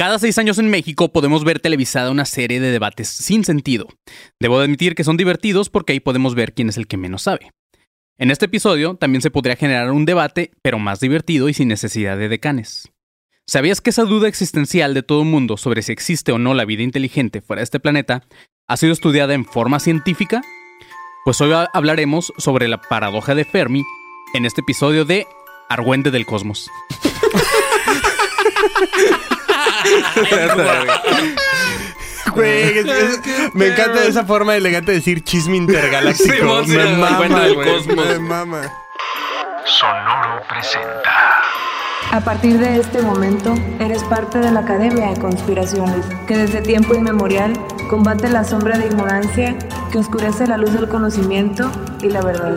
Cada seis años en México podemos ver televisada una serie de debates sin sentido. Debo admitir que son divertidos porque ahí podemos ver quién es el que menos sabe. En este episodio también se podría generar un debate, pero más divertido y sin necesidad de decanes. ¿Sabías que esa duda existencial de todo mundo sobre si existe o no la vida inteligente fuera de este planeta ha sido estudiada en forma científica? Pues hoy hablaremos sobre la paradoja de Fermi en este episodio de Argüente del Cosmos. me encanta esa forma elegante de decir chisme intergaláctico. me, mama, del cosmos. me mama. Sonoro presenta. A partir de este momento, eres parte de la Academia de Conspiraciones, que desde tiempo inmemorial combate la sombra de ignorancia que oscurece la luz del conocimiento y la verdad.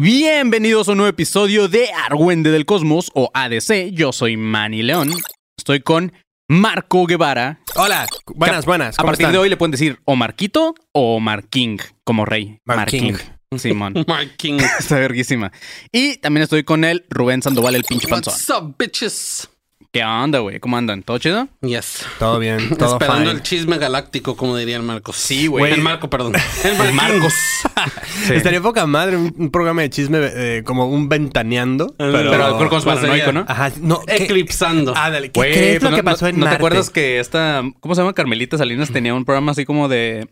Bienvenidos a un nuevo episodio de Argüende del Cosmos o ADC. Yo soy Manny León. Estoy con Marco Guevara. Hola, buenas, buenas. a partir de hoy le pueden decir o Marquito o Marking como rey. Marking. Simón. Marking. Está verguísima. Y también estoy con el Rubén Sandoval, el pinche panzón. What's up, bitches? ¿Qué onda, güey? ¿Cómo andan? ¿Todo chido? Yes. Todo bien, todo Esperando fine. el chisme galáctico, como diría el Marcos. Sí, güey. El Marco, perdón. El Marcos. Sí. Estaría poca madre un, un programa de chisme eh, como un ventaneando. Pero, Pero con conspiranoico, ¿no? Ajá, no. ¿qué- Eclipsando. Ándale, ¿qué Güey, crees pues lo que no- pasó no, en ¿No te Marte? acuerdas que esta... ¿Cómo se llama? Carmelita Salinas tenía un programa así como de...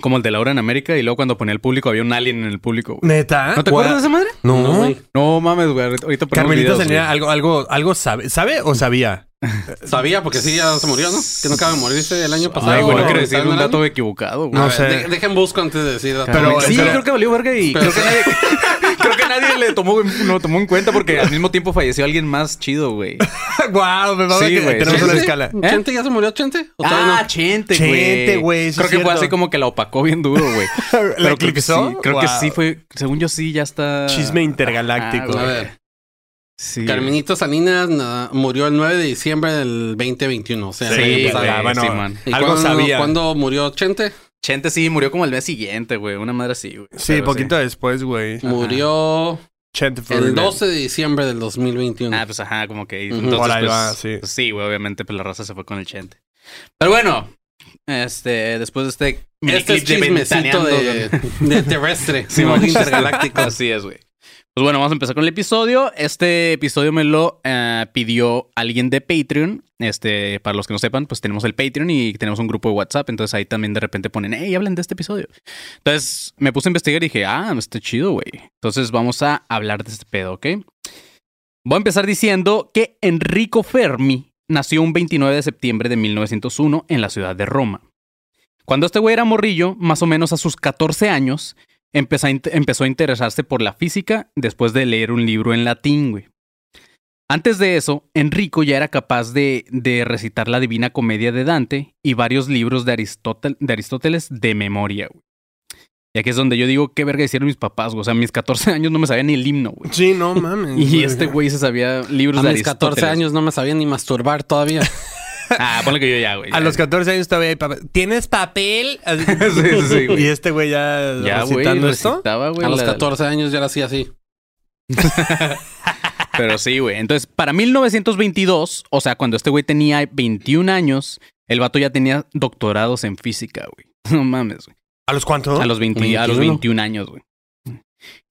Como el de Laura en América y luego cuando ponía el público había un alien en el público. güey. ¿Neta? ¿No te acuerdas de esa madre? No. No, güey. No mames, güey. Ahorita ponemos Carmelita videos, tenía güey. algo, algo, algo sabe. ¿Sabe o sabía? Sabía, porque sí, ya se murió, ¿no? Que no acaba de morirse el año pasado. Ay, güey, no ¿O quiero decir un dato equivocado, güey. No sé. de- dejen busco antes de decir datos. Pero- sí, pero- creo que valió verga y pero- creo, que nadie, que nadie le tomó, no tomó en cuenta porque al mismo tiempo falleció alguien más chido, güey. Guau, me Sí, que güey. tenemos una escala. ¿Chente ya se murió, Chente? ¿O Ah, no? Chente, güey. Chente, güey, sí Creo es que fue así como que la opacó bien duro, güey. ¿La Pero creo que eclipsó? sí, creo que sí fue, según yo sí ya está. Chisme intergaláctico. Ah, A güey. ver. Sí. Carmenito Salinas na- murió el 9 de diciembre del 2021. O sea, el año Sí, pasado. Ah, bueno. ¿Y algo cuándo- sabía. ¿Cuándo murió Chente? Chente sí murió como el mes siguiente, güey. Una madre así, güey. Sí, Pero poquito después, güey. Murió Chente el Fernández. 12 de diciembre del 2021. Ah, pues ajá, como que Ujú. entonces, Por ahí pues, va, sí. pues, sí, güey, obviamente pues la raza se fue con el Chente. Pero bueno, este, después de este este es chismecito de, de terrestre. Sí, intergaláctico. Así es, güey. Pues bueno, vamos a empezar con el episodio. Este episodio me lo eh, pidió alguien de Patreon. Este, para los que no sepan, pues tenemos el Patreon y tenemos un grupo de WhatsApp. Entonces ahí también de repente ponen, hey, hablen de este episodio. Entonces me puse a investigar y dije, ah, está chido, güey. Entonces vamos a hablar de este pedo, ¿ok? Voy a empezar diciendo que Enrico Fermi nació un 29 de septiembre de 1901 en la ciudad de Roma. Cuando este güey era morrillo, más o menos a sus 14 años, empezó a, empezó a interesarse por la física después de leer un libro en latín, güey. Antes de eso, Enrico ya era capaz de, de recitar la Divina Comedia de Dante y varios libros de, Aristótel- de Aristóteles de memoria, güey. Y aquí es donde yo digo, qué verga hicieron mis papás, güey. O sea, a mis 14 años no me sabía ni el himno, güey. Sí, no mames. Y este güey se sabía libros A de mis 14 Aristóteles. años no me sabía ni masturbar todavía. Ah, ponle que yo ya, güey. A los 14 años todavía hay papel. ¿Tienes papel? Sí, sí, sí, güey. Y este güey ya, Ya, güey, recitando esto. recitaba, güey. A los la- 14 años ya era así así. Pero sí, güey. Entonces, para 1922, o sea, cuando este güey tenía 21 años, el vato ya tenía doctorados en física, güey. No mames, güey. ¿A los cuántos? A los, 20 a los 21. 21 años, güey.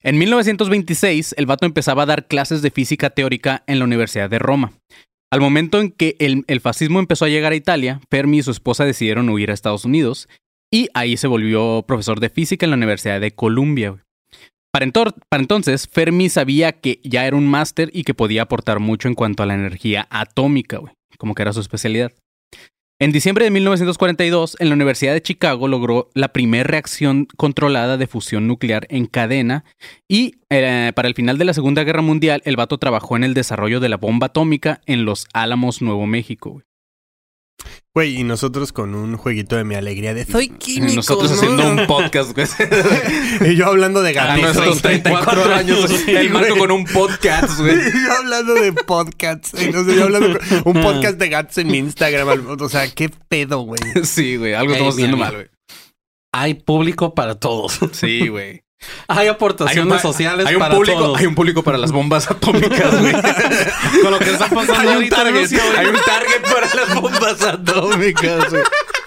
En 1926, el vato empezaba a dar clases de física teórica en la Universidad de Roma. Al momento en que el, fascismo empezó a llegar a Italia, Fermi y su esposa decidieron huir a Estados Unidos y ahí se volvió profesor de física en la Universidad de Columbia. Para, para entonces, Fermi sabía que ya era un máster y que podía aportar mucho en cuanto a la energía atómica, como que era su especialidad. En diciembre de 1942, en la Universidad de Chicago logró la primera reacción controlada de fusión nuclear en cadena y eh, para el final de la Segunda Guerra Mundial, el vato trabajó en el desarrollo de la bomba atómica en Los Álamos, Nuevo México. Güey, y nosotros con un jueguito de mi alegría de soy químico. Nosotros ¿no? haciendo un podcast, güey. Y yo hablando de A gatitos. nuestros 34 años, el Marco con un podcast, güey. Y yo hablando de podcasts. Y no sé, yo hablando con un podcast de gatos en mi Instagram. O sea, qué pedo, güey. Sí, güey, algo estamos haciendo mal, güey. Hay público para todos. Sí, güey. Hay aportaciones sociales hay un para público, todos. Hay un público para las bombas atómicas, güey. Con lo que está pasando hay, un ahorita en target, Rusia, hay un target para las bombas atómicas, güey.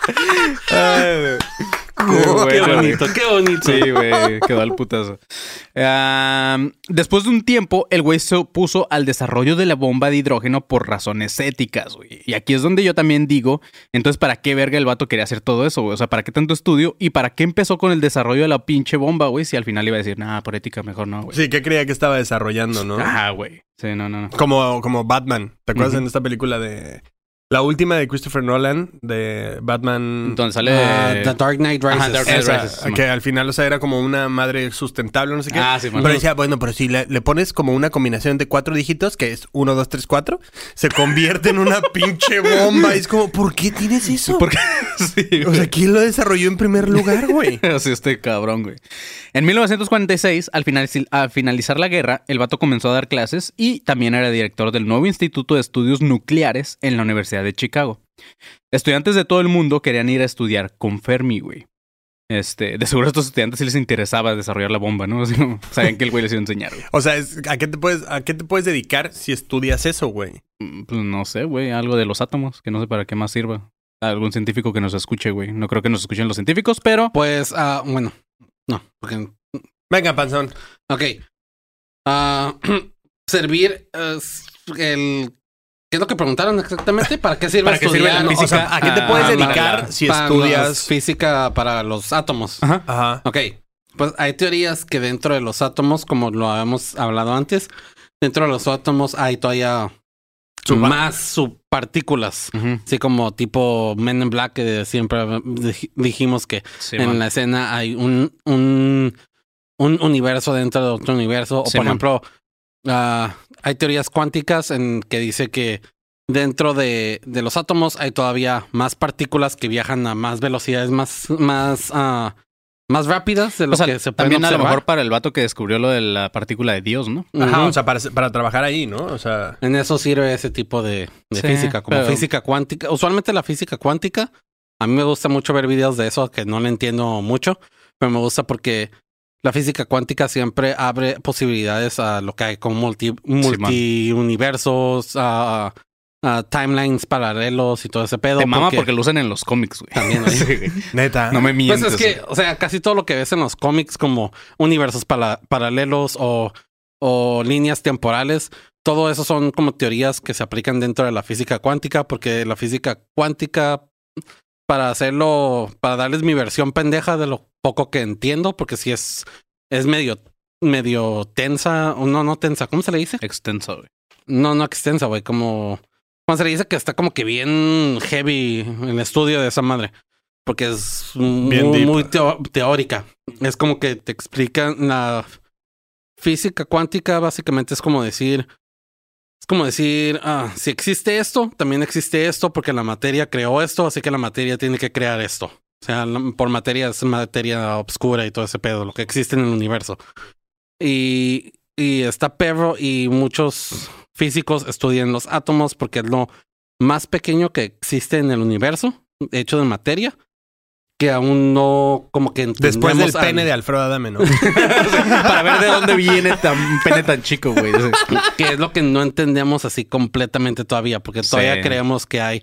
Ay, güey. Qué güey. bonito, qué bonito. Sí, güey, quedó al putazo. Después de un tiempo, el güey se opuso al desarrollo de la bomba de hidrógeno por razones éticas, güey. Y aquí es donde yo también digo, entonces, ¿para qué verga el vato quería hacer todo eso, güey? O sea, ¿para qué tanto estudio? ¿Y para qué empezó con el desarrollo de la pinche bomba, güey? Si al final iba a decir, nah, por ética mejor no, güey. Sí, ¿qué creía que estaba desarrollando, no? Ah, güey. Sí, no, no, no. Como, como Batman. ¿Te acuerdas en esta película de... La última de Christopher Nolan, de Batman... Entonces sale... Ah, The Dark Knight Rises. Ajá, Dark Knight Esa, Rises, Simón. que al final, o sea, era como una madre sustentable, no sé qué. Ah, sí, Pero decía, bueno, pero si le, le pones como una combinación de cuatro dígitos, que es 1, 2, 3, 4, se convierte en una pinche bomba. Y es como, ¿por qué tienes eso? Porque... sí, O sea, ¿quién lo desarrolló en primer lugar, güey? Así este cabrón, güey. En 1946, al, final- al finalizar la guerra, el vato comenzó a dar clases y también era director del nuevo Instituto de Estudios Nucleares en la Universidad de Chicago. Estudiantes de todo el mundo querían ir a estudiar con Fermi, güey. Este, de seguro a estos estudiantes sí les interesaba desarrollar la bomba, ¿no? Así como, sabían que el güey les iba a enseñar, güey. O sea, es- ¿a, qué te puedes, ¿a qué te puedes dedicar si estudias eso, güey? Mm, Pues no sé, güey, algo de los átomos, que no sé para qué más sirva. Algún científico que nos escuche, güey. No creo que nos escuchen los científicos, pero Pues, ah, bueno, no, porque Venga, panzón. Ok. Ah, servir eh, el. ¿Qué es lo que preguntaron exactamente? ¿Para qué sirve ¿Para qué sirve la estudiar? física? O sea, ¿a qué te Ah, puedes dedicar si para estudias? física para los átomos. Ajá. Ajá. Ok. Pues hay teorías que dentro de los átomos, como lo habíamos hablado antes, dentro de los átomos hay todavía más subpartículas. Ujú. Así como tipo Men in Black, que siempre dij- dijimos que Sí, en man. la escena hay un, un, un universo dentro de otro universo. O Sí, por man. ejemplo, ah, hay teorías cuánticas en que dice que dentro de, de los átomos hay todavía más partículas que viajan a más velocidades más, más, ah, más rápidas de lo O sea, que se pueden también a lo mejor para el vato que descubrió lo de la partícula de Dios, ¿no? Ajá, o sea, para, para trabajar ahí, ¿no? O sea, En eso sirve ese tipo de, de Sí, física, como pero- física cuántica. Usualmente la física cuántica, a mí me gusta mucho ver videos de eso, que no le entiendo mucho, pero me gusta porque la física cuántica siempre abre posibilidades a lo que hay como multi, multiuniversos, a, a timelines paralelos y todo ese pedo. Te mama porque lo usan en los cómics, güey. También, ¿eh? Sí, güey. neta. No me mientes. Pues es que, o sea, casi todo lo que ves en los cómics como universos pala- paralelos o, o líneas temporales, todo eso son como teorías que se aplican dentro de la física cuántica, porque la física cuántica, para hacerlo, para darles mi versión pendeja de lo poco que entiendo, porque si es, es medio, medio tensa, o no, no tensa, ¿cómo se le dice? Extenso, güey. No, no extensa, güey, como... Cuando se le dice que está como que bien heavy el estudio de esa madre. Porque es Bien muy, deep. muy teo- teórica. Es como que te explican la física cuántica, básicamente es como decir... Como decir, ah, si existe esto, también existe esto porque la materia creó esto, así que la materia tiene que crear esto. O sea, por materia es materia oscura y todo ese pedo, lo que existe en el universo. Y, y está perro y muchos físicos estudian los átomos porque es lo más pequeño que existe en el universo, hecho de materia, que aún no como que Después del al- pene de Alfredo Adame, ¿no? Para ver de dónde viene tan pene tan chico, güey. Que es lo que no entendemos así completamente todavía, porque todavía Sí. creemos que hay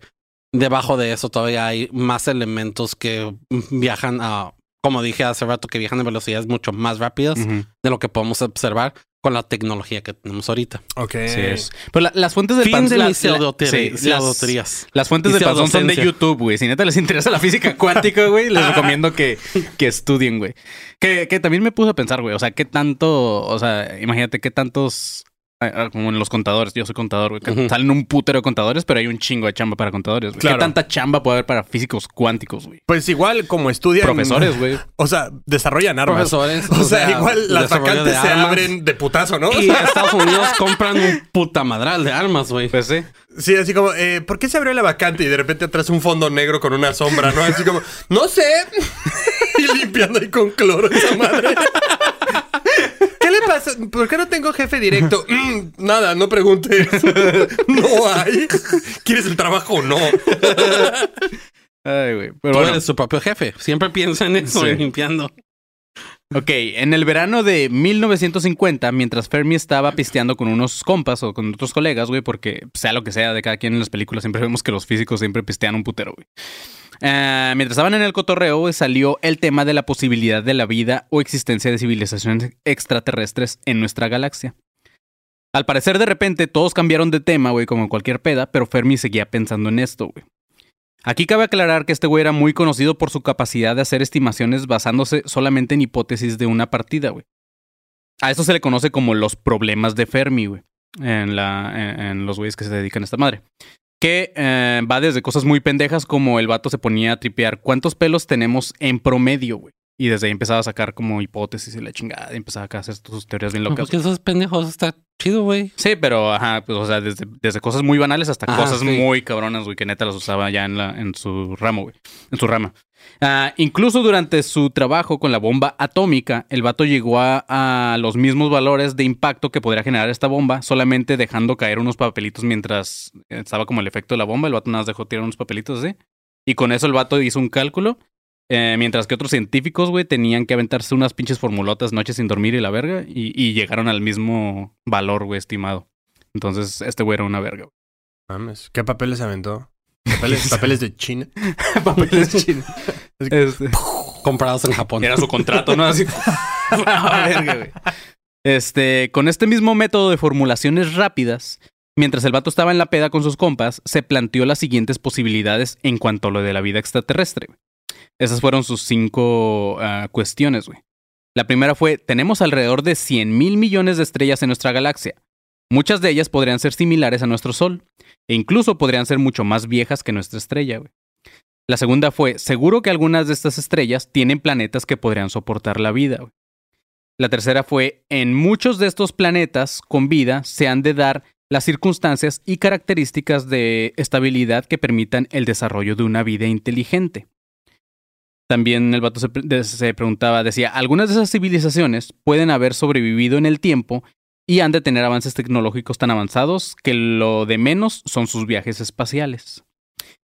debajo de eso todavía hay más elementos que viajan a, como dije hace rato, que viajan a velocidades mucho más rápidas de lo que podemos observar con la tecnología que tenemos ahorita. ok. Sí es. Pero la- las fuentes del Fin pan- de la- mis la- pseudoteorí- sí, las- fuentes Y de Panzón son de. YouTube, güey. Si neta les interesa la física cuántica, güey, les recomiendo que, que estudien, güey. Que, que también me puse a pensar, güey. O sea, qué tanto, o sea, imagínate qué tantos, como en los contadores, yo soy contador, güey, que salen un putero de contadores, pero hay un chingo de chamba para contadores, güey. Claro. ¿Qué tanta chamba puede haber para físicos cuánticos, güey? Pues igual como estudian... Profesores, güey. O sea, desarrollan armas. Profesores. O sea, igual las vacantes se armas. abren de putazo, ¿no? Y Estados Unidos compran un puta madral de armas, güey. Pues sí. Sí, así como, eh, ¿por qué se abrió la vacante y de repente atrás un fondo negro con una sombra, no? Así como, no sé. y limpiando ahí con cloro esa madre. ¿Por qué no tengo jefe directo? "Mm, nada, no preguntes. no hay. ¿Quieres el trabajo o no? Ay, güey. Pero Tú bueno. eres su propio jefe. Siempre piensa en eso, Sí. limpiando. Ok, en el verano de 1950, mientras Fermi estaba pisteando con unos compas o con otros colegas, güey, porque sea lo que sea de cada quien en las películas, siempre vemos que los físicos siempre pistean un putero, güey. Eh, mientras estaban en el cotorreo, salió el tema de la posibilidad de la vida o existencia de civilizaciones extraterrestres en nuestra galaxia. Al parecer, de repente, todos cambiaron de tema, güey, como en cualquier peda, pero Fermi seguía pensando en esto, güey. Aquí cabe aclarar que este güey era muy conocido por su capacidad de hacer estimaciones basándose solamente en hipótesis de una partida, güey. A eso se le conoce como los problemas de Fermi, güey. En, en los güeyes que se dedican a esta madre. Que eh, va desde cosas muy pendejas como el vato se ponía a tripear cuántos pelos tenemos en promedio, güey. Y desde ahí empezaba a sacar como hipótesis y la chingada. Y empezaba a hacer sus teorías bien locas. Porque esos pendejos está chido, güey. Sí, pero ajá, pues o sea, desde, desde cosas muy banales hasta cosas sí. muy cabronas, güey, que neta las usaba ya en, la, en su ramo, güey. En su rama. Ah, incluso durante su trabajo con la bomba atómica, el vato llegó a, a los mismos valores de impacto que podría generar esta bomba, solamente dejando caer unos papelitos mientras estaba como el efecto de la bomba. El vato nada más dejó tirar unos papelitos así. Y con eso el vato hizo un cálculo. Eh, mientras que otros científicos, güey, tenían que aventarse unas pinches formulotas noches sin dormir y la verga. Y, y llegaron al mismo valor, güey, estimado. Entonces, este güey era una verga. güey. Mames, ¿qué papeles aventó? Papeles, papeles de China. Papeles chinos. Este, Comprados en Japón. era su contrato, ¿no? Así. Verga, güey. Este, con este mismo método de formulaciones rápidas, mientras el vato estaba en la peda con sus compas, se planteó las siguientes posibilidades en cuanto a lo de la vida extraterrestre. Esas fueron sus cinco ah, cuestiones, güey. La primera fue, tenemos alrededor de 100 mil millones de estrellas en nuestra galaxia. Muchas de ellas podrían ser similares a nuestro Sol, e incluso podrían ser mucho más viejas que nuestra estrella, güey. La segunda fue, seguro que algunas de estas estrellas tienen planetas que podrían soportar la vida. La tercera fue, en muchos de estos planetas con vida se han de dar las circunstancias y características de estabilidad que permitan el desarrollo de una vida inteligente. También el vato se, preguntaba, decía, algunas de esas civilizaciones pueden haber sobrevivido en el tiempo y han de tener avances tecnológicos tan avanzados que lo de menos son sus viajes espaciales.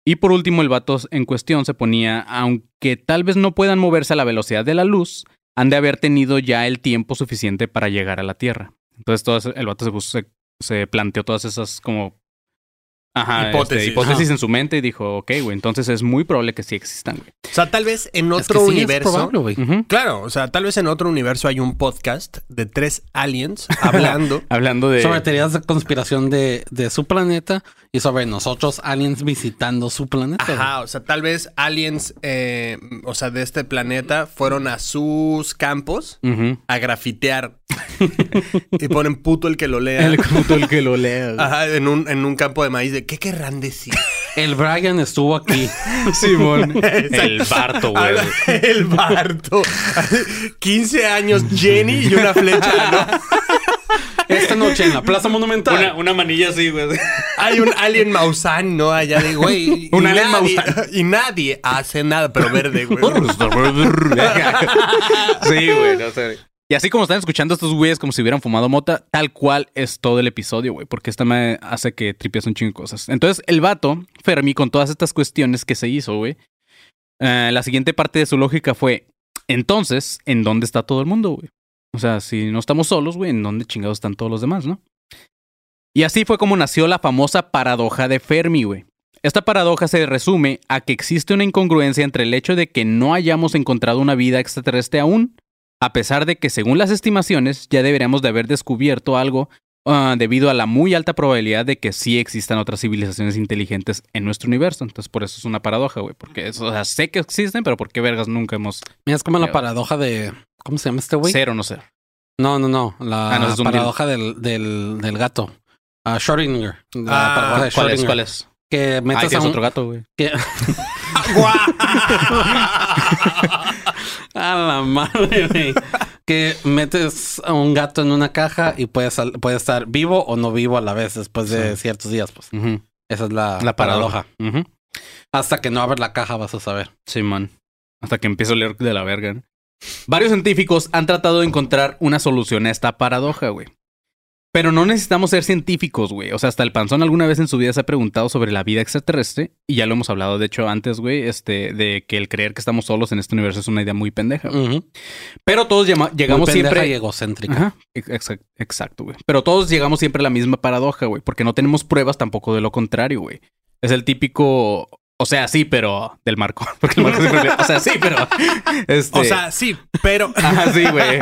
Y por último, el vato en cuestión se ponía, aunque tal vez no puedan moverse a la velocidad de la luz, han de haber tenido ya el tiempo suficiente para llegar a la Tierra. Entonces, todo el vato se, se planteó todas esas como... Ajá, este, Hipótesis. hipótesis Ajá. en su mente y dijo, ok, güey, entonces es muy probable que sí existan, güey. O sea, tal vez en Es que otro es universo. probable, güey. Ujú. Claro, o sea, tal vez en otro universo hay un podcast de tres aliens hablando. Hablando de... Sobre teorías de conspiración de, de su planeta y sobre nosotros aliens visitando su planeta. güey. Ajá, o sea, tal vez aliens, eh, o sea, de este planeta fueron a sus campos a grafitear y ponen puto el que lo lea. El puto el que lo lea. güey. Ajá, en un, en un campo de maíz de ¿qué querrán decir? El Brian estuvo aquí. Simón. el Barto, güey. El Barto. 15 años Jenny y una flecha, ¿no? Esta noche en la Plaza Monumental. Una, una manilla así, güey. Hay un alien Maussan, ¿no? Allá de, güey. y Un alien nadie- Maussan. Y nadie hace nada, pero verde, güey. sí, güey. no sé. Y así como están escuchando estos güeyes como si hubieran fumado mota, tal cual es todo el episodio, güey. Porque esta me hace que tripies un chingo de cosas. Entonces, el vato, Fermi, con todas estas cuestiones que se hizo, güey. eh, la siguiente parte de su lógica fue: entonces, ¿en dónde está todo el mundo, güey? O sea, si no estamos solos, güey, ¿en dónde chingados están todos los demás, no? Y así fue como nació la famosa paradoja de Fermi, güey. Esta paradoja se resume a que existe una incongruencia entre el hecho de que no hayamos encontrado una vida extraterrestre aún, a pesar de que según las estimaciones ya deberíamos de haber descubierto algo ah, debido a la muy alta probabilidad de que sí existan otras civilizaciones inteligentes en nuestro universo. Entonces por eso es una paradoja, güey, porque eso, o sea, sé que existen, pero ¿por qué vergas nunca hemos Mira, es como la paradoja de. ¿Cómo se llama este güey? ser o no ser? No, no, no. La Ah, no, paradoja del, del, del gato. Ah, Schrödinger. La Ah, paradoja de ¿Cuál es? ¿Cuál es? Que Ahí metes a un... otro gato, güey. que- A la madre, güey. Que metes a un gato en una caja y puede, puede estar vivo o no vivo a la vez después de ciertos días, pues. Esa es la, La paradoja. Hasta que no abres la caja vas a saber. Sí, man. Hasta que empiezo a leer de la verga. ¿no? Varios científicos han tratado de encontrar una solución a esta paradoja, güey. Pero no necesitamos ser científicos, güey. O sea, hasta el panzón alguna vez en su vida se ha preguntado sobre la vida extraterrestre. Y ya lo hemos hablado, de hecho, antes, güey, este, de que el creer que estamos solos en este universo es una idea muy pendeja. Pero todos llama- llegamos Muy pendeja siempre. y egocéntrica. Ajá, ex- exacto, güey. Pero todos llegamos siempre a la misma paradoja, güey, porque no tenemos pruebas tampoco de lo contrario, güey. Es el típico, o sea, sí, pero del marco, porque el marco siempre, o sea, sí, pero este, O sea, sí, pero. Ajá, sí, güey.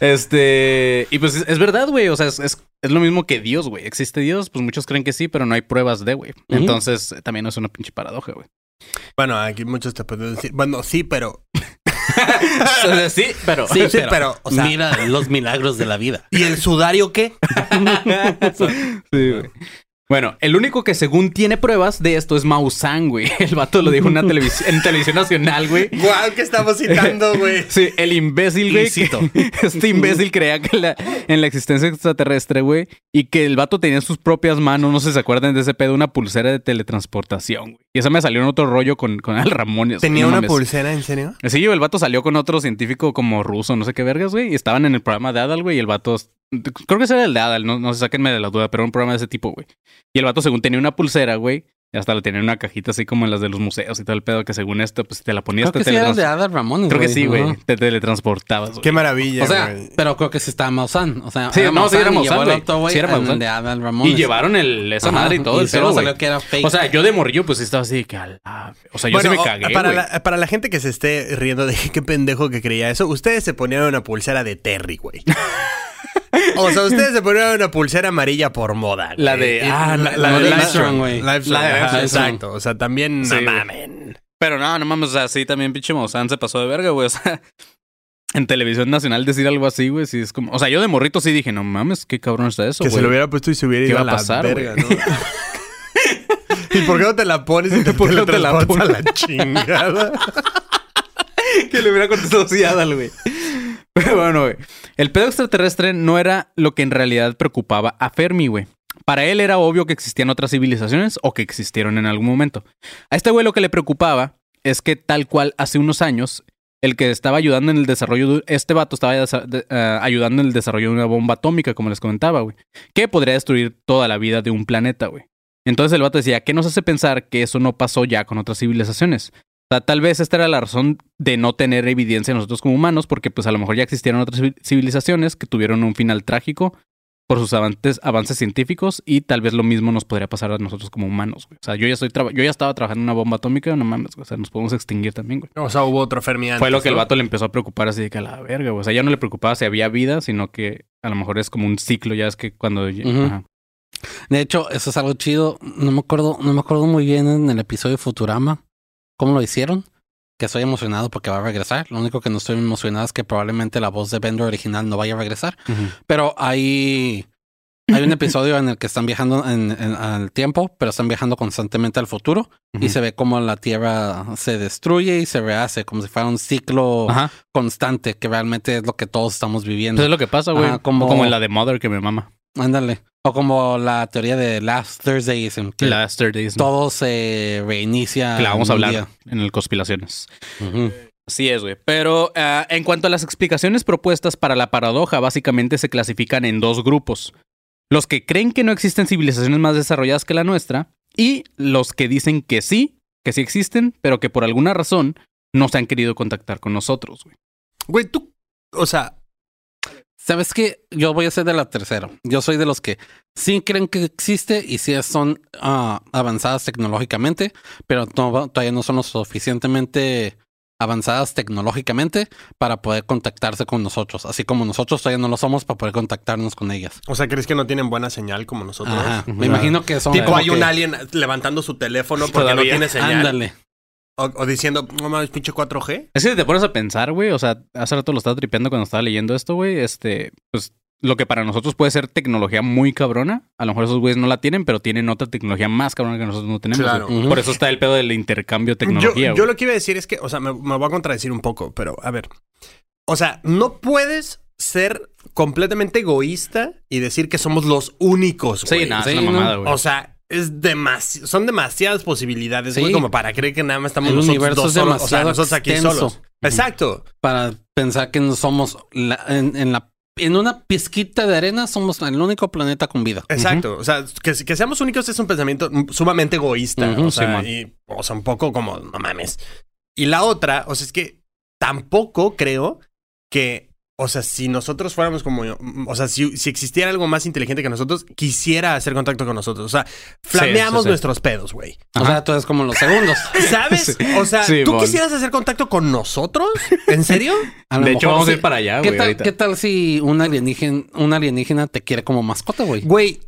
Este, y pues es, verdad, güey, o sea, es, es, es lo mismo que Dios, güey. ¿Existe Dios? Pues muchos creen que sí, pero no hay pruebas de, güey. Entonces, también es una pinche paradoja, güey. Bueno, aquí muchos te pueden decir. Bueno, sí, pero. O sea, sí, pero Sí, Sí, pero, o sea- mira los milagros de la vida. ¿Y el sudario qué? Sí, güey. Bueno, el único que según tiene pruebas de esto es Maussan, güey. El vato lo dijo en, una televisión, en televisión nacional, güey. Guau, que estamos citando, güey. Sí, el imbécil, güey. Este imbécil creía que la- en la existencia extraterrestre, güey. Y que el vato tenía en sus propias manos, no sé si se acuerdan de ese pedo, una pulsera de teletransportación, güey. Y eso me salió en otro rollo con, con Al Ramón. y eso, ¿Tenía no una mames. pulsera, en serio? Sí, el vato salió con otro científico como ruso, no sé qué vergas, güey. Y estaban en el programa de Adal, güey. Y el vato. Creo que ese era el de Adal, no, no sé, sáquenme de la duda, pero era un programa de ese tipo, güey. Y el vato, según tenía una pulsera, güey. Y hasta la tenía en una cajita así como en las de los museos y todo el pedo, que según esto, pues si te la ponías, Creo te que sí de Adal Ramones. Creo que sí, güey. Te teletransportabas, güey. Qué maravilla, O sea, güey. pero creo que sí estaba Maussan. O sea, Sí, no, sí era Maussan, güey. Sí era Maussan. de Adal Ramones. Y llevaron el, esa Ajá, madre y todo y el pedo, güey. salió que era fake. O sea, yo de morrillo, pues sí estaba así que... la- O sea, yo Bueno, sí me cagué, para, güey. la, para la gente que se esté riendo de qué pendejo que creía eso, ustedes se ponían una pulsera de Terry, güey. o sea, ustedes se ponían una pulsera amarilla por moda. güey. La de- ah, la, la- de Livestrong, güey. Exacto. O sea, también Sí, no güey. mamen. Pero no, no mames, o sea, sí, también pinche Maussan se pasó de verga, güey. O sea, en televisión nacional decir algo así, güey, sí es como... O sea, yo de morrito sí dije, no mames, qué cabrón está eso, Que güey. se lo hubiera puesto y se hubiera ¿Qué ido a a la pasar, verga, ¿no? ¿Y por qué no te la pones y te ¿Por qué no te la teletransportas a pones? la chingada? que le hubiera contestado sí Adal, güey. Pero bueno, güey. El pedo extraterrestre no era lo que en realidad preocupaba a Fermi, güey. Para él era obvio que existían otras civilizaciones o que existieron en algún momento. A este güey lo que le preocupaba es que tal cual hace unos años, el que estaba ayudando en el desarrollo de... Este vato estaba eh, ayudando en el desarrollo de una bomba atómica, como les comentaba, güey. Que podría destruir toda la vida de un planeta, güey. Entonces el vato decía, ¿qué nos hace pensar que eso no pasó ya con otras civilizaciones? O sea, tal vez esta era la razón de no tener evidencia nosotros como humanos, porque pues a lo mejor ya existieron otras civi- civilizaciones que tuvieron un final trágico por sus avances, avances científicos y tal vez lo mismo nos podría pasar a nosotros como humanos, güey. O sea, yo ya estoy yo ya estaba trabajando en una bomba atómica, no mames, güey. o sea, nos podemos extinguir también, güey. O sea, hubo otro Fermi antes, Fue lo que el vato le empezó a preocupar así de que a la verga, güey. O sea, ya no le preocupaba si había vida, sino que a lo mejor es como un ciclo, ya es que cuando... Ajá. De hecho, eso es algo chido. No me acuerdo, no me acuerdo muy bien en el episodio de Futurama cómo lo hicieron. Que estoy emocionado porque va a regresar. Lo único que no estoy emocionado es que probablemente la voz de Bender original no vaya a regresar. Pero hay, hay un episodio en el que están viajando en, en- al tiempo, pero están viajando constantemente al futuro y se ve como la Tierra se destruye y se rehace, como si fuera un ciclo Ajá. constante, que realmente es lo que todos estamos viviendo. Entonces es lo que pasa, güey. Como... como- en la de Mother que me mama. Ándale. O como la teoría de Last Thursdaysm, que Last Days. todo se reinicia. Que la vamos a hablar en el Conspiraciones. Ujú. Así es, güey. Pero ah, en cuanto a las explicaciones propuestas para la paradoja, básicamente se clasifican en dos grupos. Los que creen que no existen civilizaciones más desarrolladas que la nuestra y los que dicen que sí, que sí existen, pero que por alguna razón no se han querido contactar con nosotros, güey. Güey, tú... O sea, ¿Sabes qué? Yo voy a ser de la tercera. Yo soy de los que sí creen que existe y sí son ah, avanzadas tecnológicamente, pero no- todavía no son lo suficientemente avanzadas tecnológicamente para poder contactarse con nosotros, así como nosotros todavía no lo somos para poder contactarnos con ellas. o sea, ¿crees que no tienen buena señal como nosotros? Ajá. Me imagino que son Tipo, hay un que- alien levantando su teléfono porque no tiene señal. Ándale. O, o diciendo, no mames, pinche 4G. Es que si te pones a pensar, güey, o sea, hace rato lo estaba tripeando cuando estaba leyendo esto, güey, este, pues lo que para nosotros puede ser tecnología muy cabrona, a lo mejor esos güeyes no la tienen, pero tienen otra tecnología más cabrona que nosotros no tenemos. Claro. Por eso está el pedo del intercambio de Yo, tecnología, yo güey. lo que iba a decir es que, o sea, me, me voy a contradecir un poco, pero a ver. O sea, no puedes ser completamente egoísta y decir que somos los únicos, güey. Sí, nada, Sí, es una mamada, güey. O sea, es demasi son demasiadas posibilidades, Sí. güey, como para creer que nada más estamos El nosotros universo dos es solos. O sea, nosotros aquí extenso. solos. Exacto. Para pensar que no somos la- en, en la en una pizquita de arena somos el único planeta con vida. Exacto. O sea, que, que seamos únicos es un pensamiento sumamente egoísta. Ujú, o, sea, y, o sea, un poco como, no mames. Y la otra, o sea, es que tampoco creo que, o sea, si nosotros fuéramos como, o sea, si, si existiera algo más inteligente que nosotros, quisiera hacer contacto con nosotros. O sea, flameamos sí, sí. nuestros pedos, güey. O sea, tú eres como los segundos. ¿Sabes? O sea, Sí, ¿tú quisieras hacer contacto con nosotros? ¿En serio? A lo De hecho, vamos a ir para allá, ¿Qué güey, ahorita. ¿Qué tal si un alienígena, un alienígena te quiere como mascota, güey? Güey,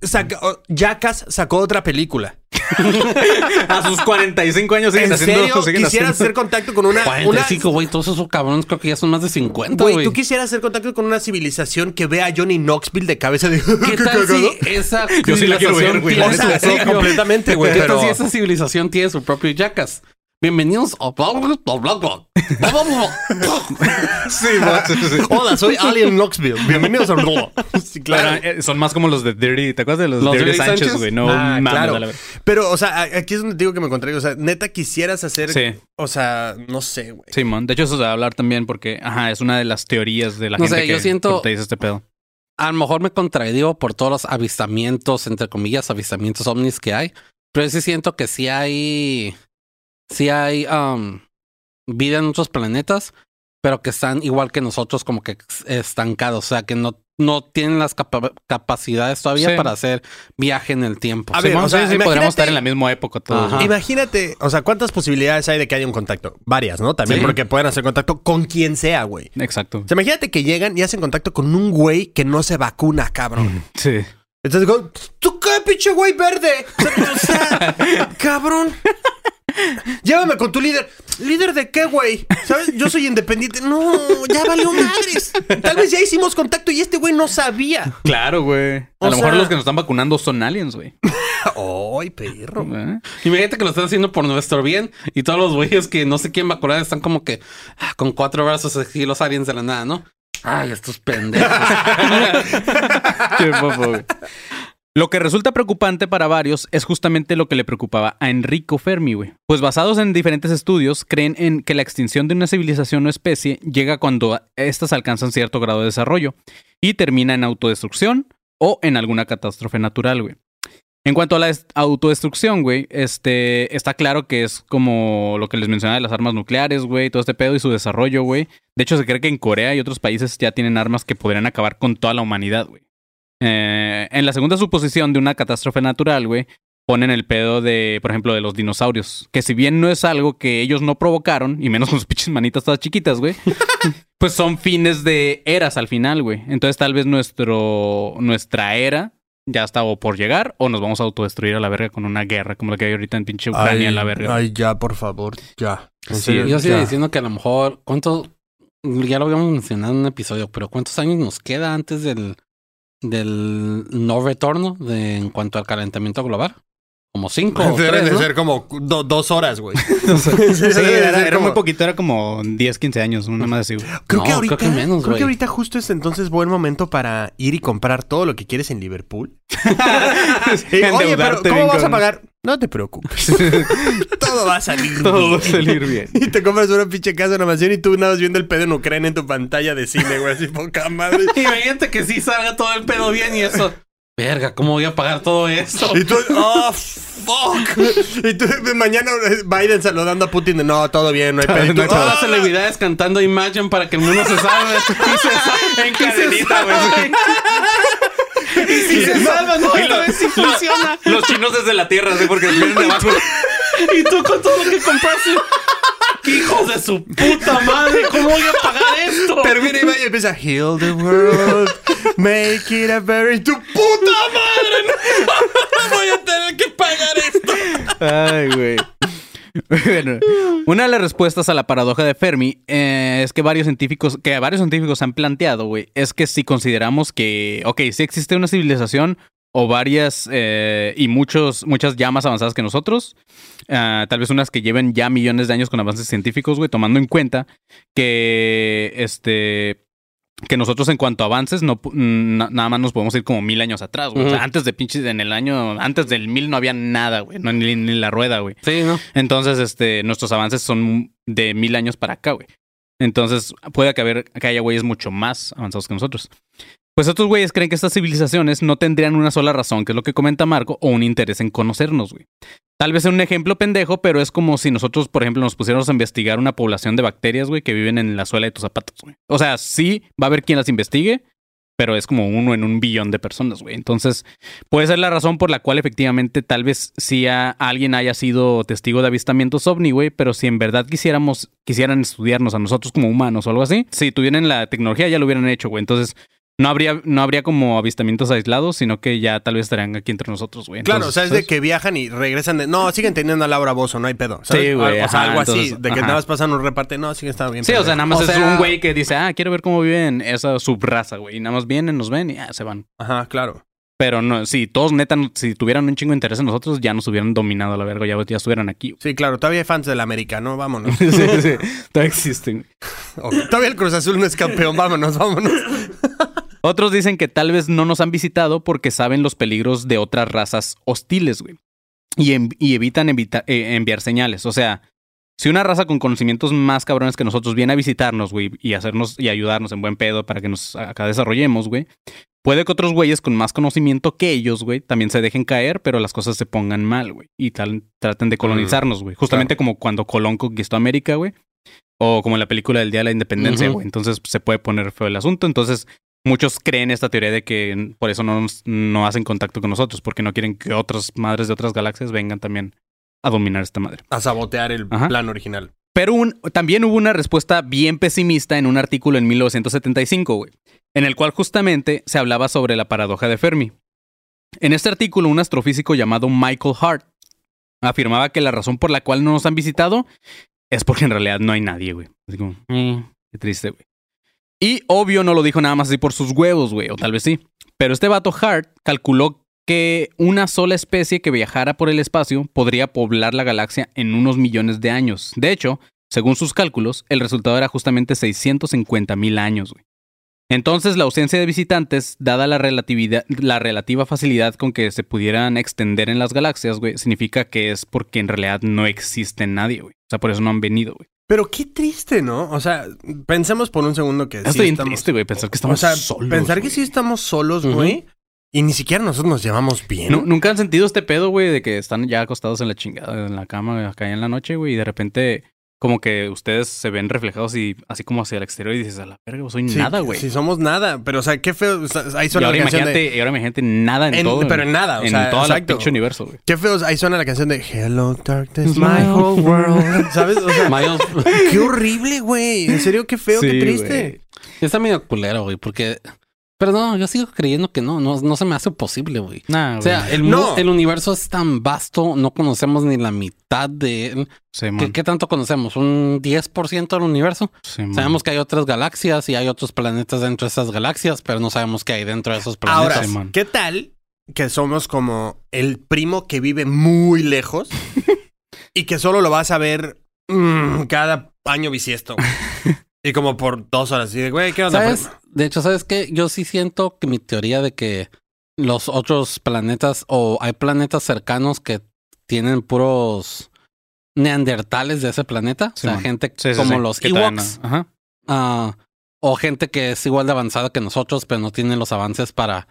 Jackass sacó otra película. A sus 45 años siguen ¿En haciendo... serio? siguen ¿Quisieras haciendo- hacer contacto con una... una 45, güey. Todos esos cabrones creo que ya son más de 50, Güey. ¿tú quisieras hacer contacto con una civilización que vea a Johnny Knoxville de cabeza de... ¿Qué tal si esa Yo sí la quiero ver, civilización güey, completamente, güey. ¿Qué tal si esa civilización tiene su propio Jackass? Bienvenidos a... Sí, sí, sí, sí. Hola, soy Alien Knoxville. Bienvenidos a... Sí, claro. Pero, eh, son más como los de Dirty. ¿Te acuerdas de los, ¿Los Dirty, Dirty Sánchez, güey? No Ah, mames, claro. a la verga. Pero, o sea, aquí es donde te digo que me encontré. O sea, neta, quisieras hacer... Sí. O sea, no sé, güey. Simón. De hecho, eso se va a hablar también porque, ajá, es una de las teorías de la No gente sé, que yo siento- te dice este pedo. A lo mejor me contradigo por todos los avistamientos, entre comillas, avistamientos ovnis que hay. Pero sí siento que sí hay... Sí hay um, vida en otros planetas, pero que están igual que nosotros como que estancados. O sea, que no, no tienen las capa- capacidades todavía Sí. para hacer viaje en el tiempo. A ver, Simón, o sea, sí, sí, imagínate- podríamos estar en la misma época todos. Imagínate, o sea, ¿cuántas posibilidades hay de que haya un contacto? Varias, ¿no? También Sí. porque pueden hacer contacto con quien sea, güey. Exacto. O sea, imagínate que llegan y hacen contacto con un güey que no se vacuna, cabrón. Sí. Entonces digo, ¿tú qué, pinche güey verde? O sea, cabrón. Llévame con tu líder. ¿Líder de qué, güey? ¿Sabes? Yo soy independiente. No, ya valió madres. Tal vez ya hicimos contacto y este güey no sabía. Claro, güey. A O lo mejor los que nos están vacunando son aliens, güey. ¡Ay, perro! ¿Eh? Imagínate que lo están haciendo por nuestro bien y todos los güeyes que no sé quién vacunar están como que ah, con cuatro brazos así los aliens de la nada, ¿no? Ay, estos pendejos. Qué fofo, güey. Lo que resulta preocupante para varios es justamente lo que le preocupaba a Enrico Fermi, güey. Pues basados en diferentes estudios, creen en que la extinción de una civilización o especie llega cuando éstas alcanzan cierto grado de desarrollo y termina en autodestrucción o en alguna catástrofe natural, güey. En cuanto a la est- autodestrucción, güey, este, está claro que es como lo que les mencionaba de las armas nucleares, güey, todo este pedo y su desarrollo, güey. De hecho, se cree que en Corea y otros países ya tienen armas que podrían acabar con toda la humanidad, güey. Eh, en la segunda suposición de una catástrofe natural, güey, ponen el pedo de, por ejemplo, de los dinosaurios. Que si bien no es algo que ellos no provocaron, y menos con sus pinches manitas todas chiquitas, güey, pues son fines de eras al final, güey. Entonces tal vez nuestro, nuestra era ya está o por llegar o nos vamos a autodestruir a la verga con una guerra como la que hay ahorita en pinche Ucrania, a la verga. ay, ya, por favor, ya. Sí, serio, Yo sigo ya. diciendo que a lo mejor, ¿cuánto? Ya lo habíamos mencionado en un episodio, pero ¿cuántos años nos queda antes del, del no retorno de, en cuanto al calentamiento global? Como cinco o Deben tres, de ¿no? ser como do- dos horas, güey. Sí, era, era como- muy poquito, era como 10, 15 años, una más así, güey. Creo No, que ahorita, creo que menos, creo que ahorita justo es entonces buen momento para ir y comprar todo lo que quieres en Liverpool. Y, Oye, pero Endeudarte ¿cómo bien, vas a pagar? No te preocupes. todo va a salir Todo va bien. a salir bien. Y te compras una pinche casa, una mansión y tú nada más viendo el pedo en Ucrania en tu pantalla de cine, güey. Así, poca madre. Imagínate que sí salga todo el pedo bien y eso. Verga, ¿cómo voy a pagar todo esto? Y tú, oh, fuck. Y tú, mañana eh, Biden saludando a Putin de, no, todo bien, no hay pedo. No. Todas las celebridades cantando Imagine para que el mundo se salve. Y se salve. En cadenita, güey. Y si se salva, no, Y esta lo- vez sí funciona. Los chinos desde la tierra, ¿sí? Porque vienen de abajo. Y tú con todo lo que compraste. Hijos de su puta madre, ¿cómo voy a pagar esto? Termina y va y empieza Heal the world, make it a very tu puta madre. No voy a tener que pagar esto. Ay, güey. Bueno, una de las respuestas a la paradoja de Fermi eh, es que varios científicos, que varios científicos han planteado, güey, es que si consideramos que, ok, sí existe una civilización o varias eh, y muchos, muchas ya más avanzadas que nosotros, ah, tal vez unas que lleven ya millones de años con avances científicos, güey, tomando en cuenta que, este, que nosotros en cuanto a avances no nada más nos podemos ir como mil años atrás, güey. O sea, antes de pinches, en el año, antes del mil no había nada, güey, no, ni, ni la rueda, güey. Sí, ¿no? Entonces, este, nuestros avances son de mil años para acá, güey. Entonces, puede que, haber, que haya güeyes mucho más avanzados que nosotros. Pues estos güeyes creen que estas civilizaciones no tendrían una sola razón, que es lo que comenta Marco, o un interés en conocernos, güey. Tal vez es un ejemplo pendejo, pero es como si nosotros, por ejemplo, nos pusiéramos a investigar una población de bacterias, güey, que viven en la suela de tus zapatos, güey. O sea, sí va a haber quien las investigue, pero es como uno en un billón de personas, güey. Entonces, puede ser la razón por la cual efectivamente tal vez a- alguien haya sido testigo de avistamientos ovni, güey, pero si en verdad quisiéramos, quisieran estudiarnos a nosotros como humanos o algo así, si tuvieran la tecnología ya lo hubieran hecho, güey. Entonces, no habría, no habría como avistamientos aislados, sino que ya tal vez estarían aquí entre nosotros, güey. Claro, o sea, es de que viajan y regresan de. No, siguen teniendo a Laura Bozo, no hay pedo. ¿sabes? Sí, güey, O sea, ajá, algo así, entonces, de que ajá. nada más pasan un reparte. No, sigue estando bien. Sí, o sea, nada más O es sea- un güey que dice, ah, quiero ver cómo viven esa subraza, güey. Y nada más vienen, nos ven y ya se van. Ajá, claro. Pero no, si todos neta, si tuvieran un chingo de interés en nosotros, ya nos hubieran dominado a la verga, ya, ya estuvieran aquí. Sí, claro, todavía hay fans del América, ¿no? Vámonos. sí, sí, todavía existen. Todavía el Cruz Azul no es campeón, vámonos, vámonos. Otros dicen que tal vez no nos han visitado porque saben los peligros de otras razas hostiles, güey. Y, en- y evitan evita- eh, enviar señales. O sea, si una raza con conocimientos más cabrones que nosotros viene a visitarnos, güey, y hacernos y ayudarnos en buen pedo para que nos acá desarrollemos, güey, puede que otros güeyes con más conocimiento que ellos, güey, también se dejen caer, pero las cosas se pongan mal, güey, y tal, traten de colonizarnos, güey. Justamente como cuando Colón conquistó América, güey, o como en la película del Día de la Independencia, güey. Entonces se puede poner feo el asunto. Entonces, muchos creen esta teoría de que por eso no, nos- no hacen contacto con nosotros, porque no quieren que otras madres de otras galaxias vengan también a dominar esta madre. A sabotear el Ajá. plan original. Pero un- también hubo una respuesta bien pesimista en un artículo en 1975, güey, en el cual justamente se hablaba sobre la paradoja de Fermi. En este artículo, un astrofísico llamado Michael Hart afirmaba que la razón por la cual no nos han visitado es porque en realidad no hay nadie, güey. Así como, eh, qué triste, güey. Y obvio no lo dijo nada más así por sus huevos, güey, o tal vez sí. Pero este vato Hart calculó que una sola especie que viajara por el espacio podría poblar la galaxia en unos millones de años. De hecho, según sus cálculos, el resultado era justamente 650 mil años, güey. Entonces, la ausencia de visitantes, dada la, relatividad, la relativa facilidad con que se pudieran extender en las galaxias, güey, significa que es porque en realidad no existe nadie, güey. O sea, por eso no han venido, güey. Pero qué triste, ¿no? O sea, pensemos por un segundo que Estoy sí estamos... triste, güey, pensar que O estamos sea, solos. pensar que sí estamos solos, güey. Y ni siquiera nosotros nos llevamos bien. Nu- ¿Nunca han sentido este pedo, güey, de que están ya acostados en la chingada, en la cama, acá en la noche, güey, y de repente como que ustedes se ven reflejados y así como hacia el exterior y dices, a la verga, soy Sí, nada, güey. Sí, somos nada. Pero, o sea, qué feo. o sea, ahí y suena ahora la canción imagínate, de... y ahora imagínate nada en, en- todo. pero en nada, o en sea, todo el pinche universo, güey. Qué feo. Ahí suena la canción de Hello Darkness, my whole world. ¿Sabes? O sea, qué horrible, güey. En serio, qué feo, qué triste. está medio culero, güey, porque... Pero no, yo sigo creyendo que no, no, no se me hace posible, güey. Nah, O sea, el, No. el universo es tan vasto, no conocemos ni la mitad de él. Sí, ¿Qué, tanto conocemos? ¿Un 10% del universo? Sí, man. Sabemos que hay otras galaxias y hay otros planetas dentro de esas galaxias, pero no sabemos qué hay dentro de esos planetas. Ahora, Sí. ¿qué tal que somos como el primo que vive muy lejos y que solo lo vas a ver mm, cada año bisiesto? y como por dos horas. Y de, güey, ¿qué onda? ¿Sabes? De hecho, ¿sabes qué? Yo sí siento que mi teoría de que los otros planetas o hay planetas cercanos que tienen puros neandertales de ese planeta, Sí, o sea, man. gente Sí, sí, como sí. los Ewoks, Ajá. ah, o gente que es igual de avanzada que nosotros, pero no tiene los avances para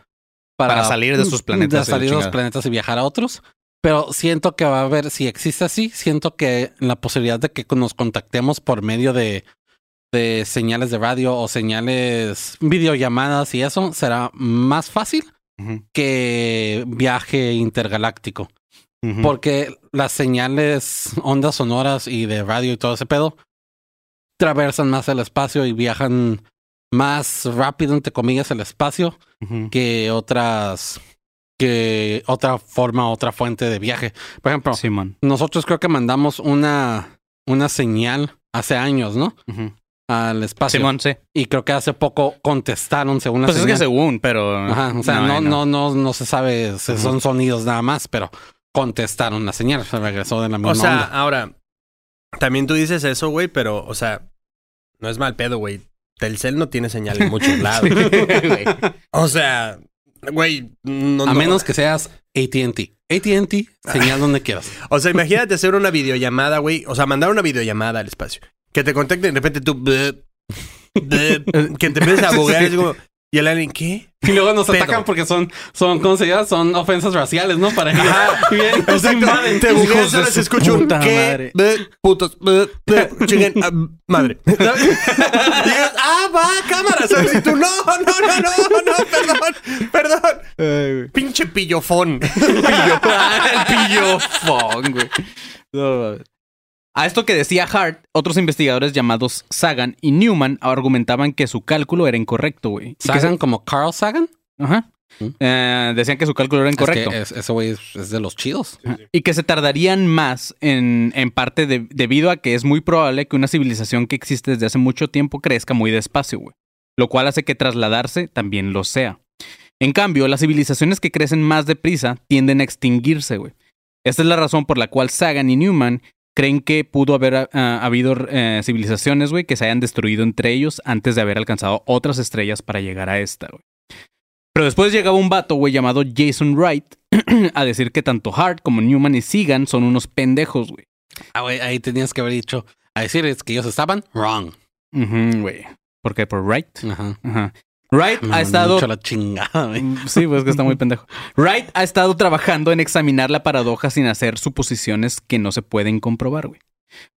Para salir de sus planetas de salir de los planetas y viajar a otros. Pero siento que va a haber, si existe así, siento que la posibilidad de que nos contactemos por medio de, de señales de radio o señales, videollamadas y eso será más fácil que viaje intergaláctico. Porque las señales, ondas sonoras y de radio y todo ese pedo traversan más el espacio y viajan más rápido, entre comillas, el espacio que otras que otra forma, otra fuente de viaje. Por ejemplo, Sí, nosotros creo que mandamos una una señal hace años, ¿no? Al espacio. Simón, sí. Y creo que hace poco contestaron según la Pues es que según, pero. Ajá, o sea, no, no, no, no, se sabe, son sonidos nada más, pero contestaron la señal, se regresó de la misma O sea, onda. ahora, también tú dices eso, güey, pero, o sea, no es mal pedo, güey. Telcel no tiene señal en muchos lados. Güey. o sea, güey, no, A no. menos que seas AT&T. AT&T, señal donde quieras. O sea, imagínate hacer una videollamada, güey. O sea, mandar una videollamada al espacio. Que te contacten y de repente tú... bleh, bleh, que te empieces a buguear. Es como... Y el alien, ¿qué? Y luego nos Pedo. atacan porque son, son, ¿cómo se llama? Son ofensas raciales, ¿no? Para ellos. Y bien, nos invaden. Te bugueas, Hijos de solo su se escucha un puta ¿qué? madre. Putos. chinguen, ah, madre. y dices, ah, va, cámara, ¿sabes? Y tú, no, no, no, no, no, perdón, perdón. Pinche pillofón. el pillofón, güey. No, mames. A esto que decía Hart, otros investigadores llamados Sagan y Newman argumentaban que su cálculo era incorrecto, güey. ¿Sagan como Carl Sagan? Ajá. Mm. Eh, decían que su cálculo era incorrecto. Es que es- ese güey es, es de los chidos. Y que se tardarían más en, en parte de- debido a que es muy probable que una civilización que existe desde hace mucho tiempo crezca muy despacio, güey. Lo cual hace que trasladarse también lo sea. En cambio, las civilizaciones que crecen más deprisa tienden a extinguirse, güey. Esta es la razón por la cual Sagan y Newman creen que pudo haber ah, habido eh, civilizaciones, güey, que se hayan destruido entre ellos antes de haber alcanzado otras estrellas para llegar a esta, güey. Pero después llegaba un vato, güey, llamado Jason Wright, a decir que tanto Hart como Newman y Sigan son unos pendejos, güey. Ah, güey, ahí tenías que haber dicho, a decir es que ellos estaban wrong. Güey. ¿Por qué? Por Wright. Ajá. Ajá. Wright Me ha mandó estado. mucho la chingada, güey. Mm, Sí, pues que está muy pendejo. Wright ha estado trabajando en examinar la paradoja sin hacer suposiciones que no se pueden comprobar, güey.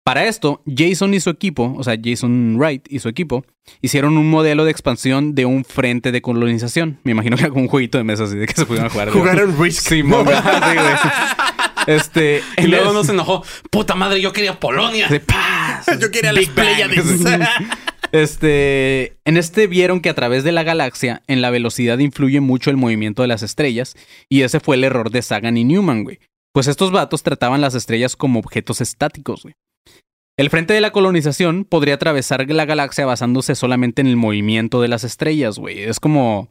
Para esto, Jason y su equipo, o sea, Jason Wright y su equipo, hicieron un modelo de expansión de un frente de colonización. Me imagino que era como un jueguito de mesa así de que se pudieran jugar. Jugaron Risk. Sí, güey. Este. Y luego en nos enojó. Puta madre, yo quería Polonia. de paz. Yo quería las Big Bang. Este, en este vieron que a través de la galaxia, en la velocidad influye mucho el movimiento de las estrellas, y ese fue el error de Sagan y Newman, güey. Pues estos vatos trataban las estrellas como objetos estáticos, güey. El frente de la colonización podría atravesar la galaxia basándose solamente en el movimiento de las estrellas, güey. Es como,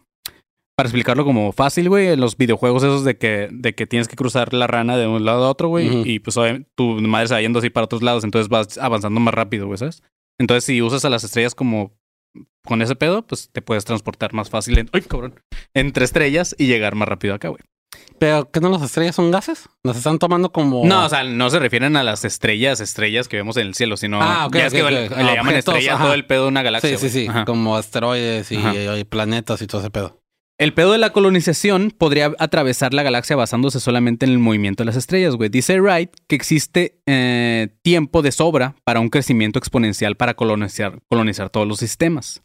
para explicarlo como fácil, güey, en los videojuegos esos de que, de que tienes que cruzar la rana de un lado a otro, güey, y pues tu madre se va yendo así para otros lados, entonces vas avanzando más rápido, güey, ¿sabes? Entonces, si usas a las estrellas como con ese pedo, pues te puedes transportar más fácil en, ¡ay, cabrón! entre estrellas y llegar más rápido acá, güey. Pero que no las estrellas son gases. Las están tomando como. No, o sea, no se refieren a las estrellas, estrellas que vemos en el cielo, sino Ah, ok, ya es ok, que le, le Ah, llaman objetos, estrella a ajá. todo el pedo de una galaxia. sí, sí, sí. Ajá. Como asteroides y planetas y todo ese pedo. El pedo de la colonización podría atravesar la galaxia basándose solamente en el movimiento de las estrellas, güey. Dice Wright que existe eh, tiempo de sobra para un crecimiento exponencial para colonizar, colonizar todos los sistemas.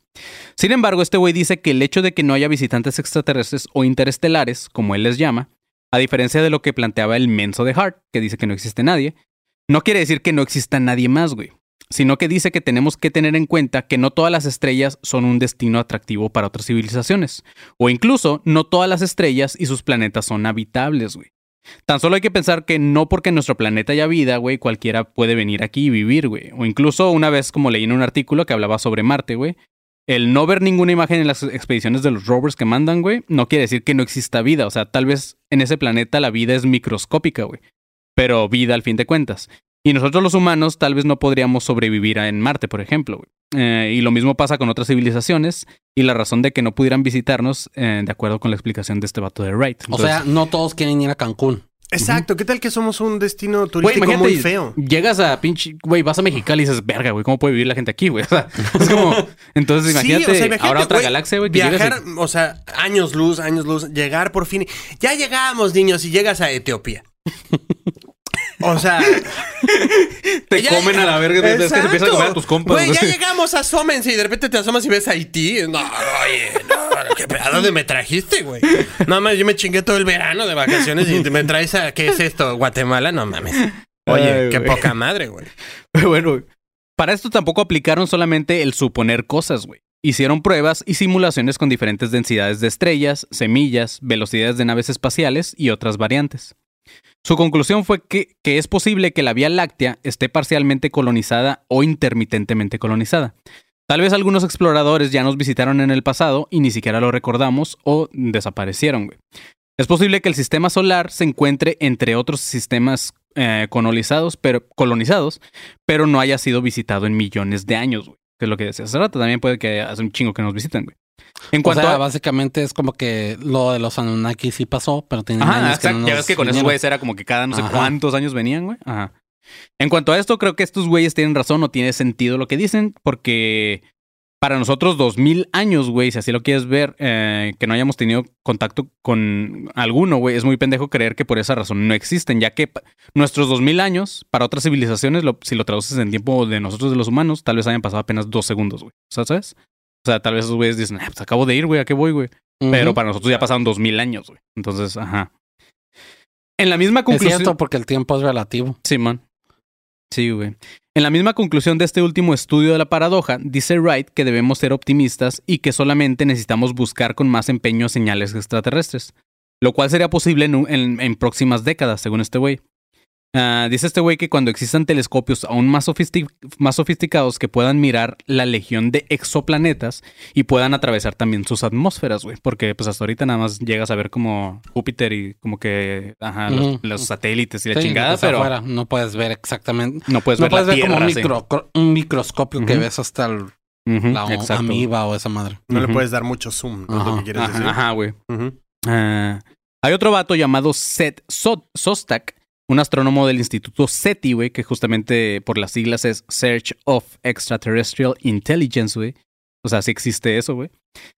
Sin embargo, este güey dice que el hecho de que no haya visitantes extraterrestres o interestelares, como él les llama, a diferencia de lo que planteaba el menso de Hart, que dice que no existe nadie, no quiere decir que no exista nadie más, güey sino que dice que tenemos que tener en cuenta que no todas las estrellas son un destino atractivo para otras civilizaciones, o incluso no todas las estrellas y sus planetas son habitables, güey. Tan solo hay que pensar que no porque en nuestro planeta haya vida, güey, cualquiera puede venir aquí y vivir, güey. O incluso una vez como leí en un artículo que hablaba sobre Marte, güey, el no ver ninguna imagen en las expediciones de los rovers que mandan, güey, no quiere decir que no exista vida. O sea, tal vez en ese planeta la vida es microscópica, güey. Pero vida al fin de cuentas. Y nosotros los humanos tal vez no podríamos sobrevivir en Marte, por ejemplo. Eh, y lo mismo pasa con otras civilizaciones. Y la razón de que no pudieran visitarnos, eh, de acuerdo con la explicación de este vato de Wright. O sea, no todos quieren ir a Cancún. Exacto. ¿Qué tal que somos un destino turístico muy feo? llegas a pinche, güey, vas a Mexicali y dices, verga, güey, ¿cómo puede vivir la gente aquí, güey? O sea, es como, entonces Sí, imagínate, o sea, imagínate, ahora otra galaxia, güey, Viajar, o sea, años luz, años luz, llegar por fin. Ya llegamos, niños, y llegas a Etiopía. O sea, te ya- comen a la verga, es que te Exacto. empiezan a comer a tus compas. Güey, ya llegamos, asómense y de repente te asomas y ves a Haití. No, oye, no, ¿qué, pe- ¿a dónde me trajiste, güey? No mames, yo me chingué todo el verano de vacaciones y me traes a, ¿qué es esto? ¿Guatemala? No mames. Oye, Ay, qué poca madre, güey. Pero bueno, para esto tampoco aplicaron solamente el suponer cosas, güey. Hicieron pruebas y simulaciones con diferentes densidades de estrellas, semillas, velocidades de naves espaciales y otras variantes. Su conclusión fue que, que es posible que la Vía Láctea esté parcialmente colonizada o intermitentemente colonizada. Tal vez algunos exploradores ya nos visitaron en el pasado y ni siquiera lo recordamos o desaparecieron, güey. Es posible que el sistema solar se encuentre entre otros sistemas eh, colonizados, pero, colonizados, pero no haya sido visitado en millones de años, güey. Que es lo que decía hace rato. También puede que hace un chingo que nos visiten, güey. En O cuanto sea, a... básicamente es como que lo de los Anunnaki sí pasó, pero tienen Ajá, años que no ya ves que con esos güeyes era como que cada no sé Ajá. cuántos años venían, güey. Ajá. En cuanto a esto, creo que estos güeyes tienen razón o tiene sentido lo que dicen, porque Para nosotros, dos mil años, güey, si así lo quieres ver, eh, que no hayamos tenido contacto con alguno, güey, es muy pendejo creer que por esa razón no existen, ya que nuestros dos mil años, para otras civilizaciones, lo- si lo traduces en tiempo de nosotros, de los humanos, tal vez hayan pasado apenas dos segundos, güey. O sea, ¿sabes? O sea, tal vez esos güeyes dicen, ah, pues acabo de ir, güey, ¿a qué voy, güey? Pero para nosotros ya pasaron dos mil años, güey. Entonces, ajá. En la misma Es conclusión. cierto, porque el tiempo es relativo. Simón. Sí, güey. En la misma conclusión de este último estudio de la paradoja, dice Wright que debemos ser optimistas y que solamente necesitamos buscar con más empeño señales extraterrestres, lo cual sería posible en, un- en- en próximas décadas, según este güey. Ah, dice este güey que cuando existan telescopios aún más, sofistic- más sofisticados que puedan mirar la legión de exoplanetas y puedan atravesar también sus atmósferas, güey. Porque pues hasta ahorita nada más llegas a ver como Júpiter y como que, ajá, los, satélites y la Sí, chingada, pero afuera no puedes ver exactamente. no puedes no ver puedes la ver como un, sí. micro- un microscopio que ves hasta el- la exacto. amiba o esa madre. No le puedes dar mucho zoom, ¿no? es lo Ajá. que quieres Ajá, decir. ajá, güey. Ah, hay otro vato llamado Seth So- Sostak, un astrónomo del Instituto SETI, güey, que justamente por las siglas es Search of Extraterrestrial Intelligence, güey. O sea, sí existe eso, güey.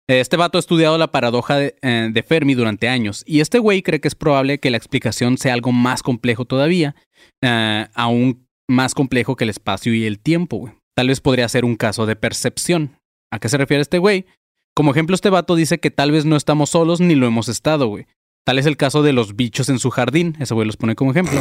Este vato ha estudiado la paradoja de, eh, de Fermi durante años y este güey cree que es probable que la explicación sea algo más complejo todavía, eh, aún más complejo que el espacio y el tiempo, güey. Tal vez podría ser un caso de percepción. ¿A qué se refiere este güey? Como ejemplo, este vato dice que tal vez no estamos solos ni lo hemos estado, güey. Tal es el caso de los bichos en su jardín. Ese güey los pone como ejemplo.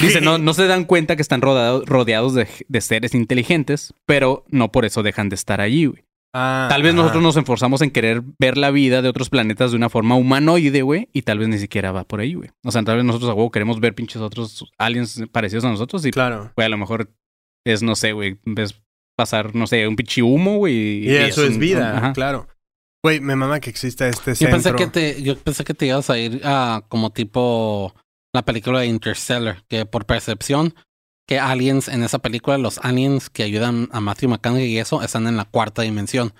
Dice, no, no se dan cuenta que están rodado- rodeados de, de seres inteligentes, pero no por eso dejan de estar allí, güey. Ah, Tal vez ajá. nosotros nos esforzamos en querer ver la vida de otros planetas de una forma humanoide, güey, y tal vez ni siquiera va por ahí, güey. O sea, tal vez nosotros a huevo queremos ver pinches otros aliens parecidos a nosotros y, Claro. güey, a lo mejor es, no sé, güey, ves pasar, no sé, un pinche humo, güey. Y eso es un- vida, ajá. claro. Güey, me mama que exista este Yo centro. pensé que te, yo pensé que te ibas a ir a como tipo la película de Interstellar, que por percepción, que aliens en esa película, los aliens que ayudan a Matthew McConaughey y eso, están en la cuarta dimensión.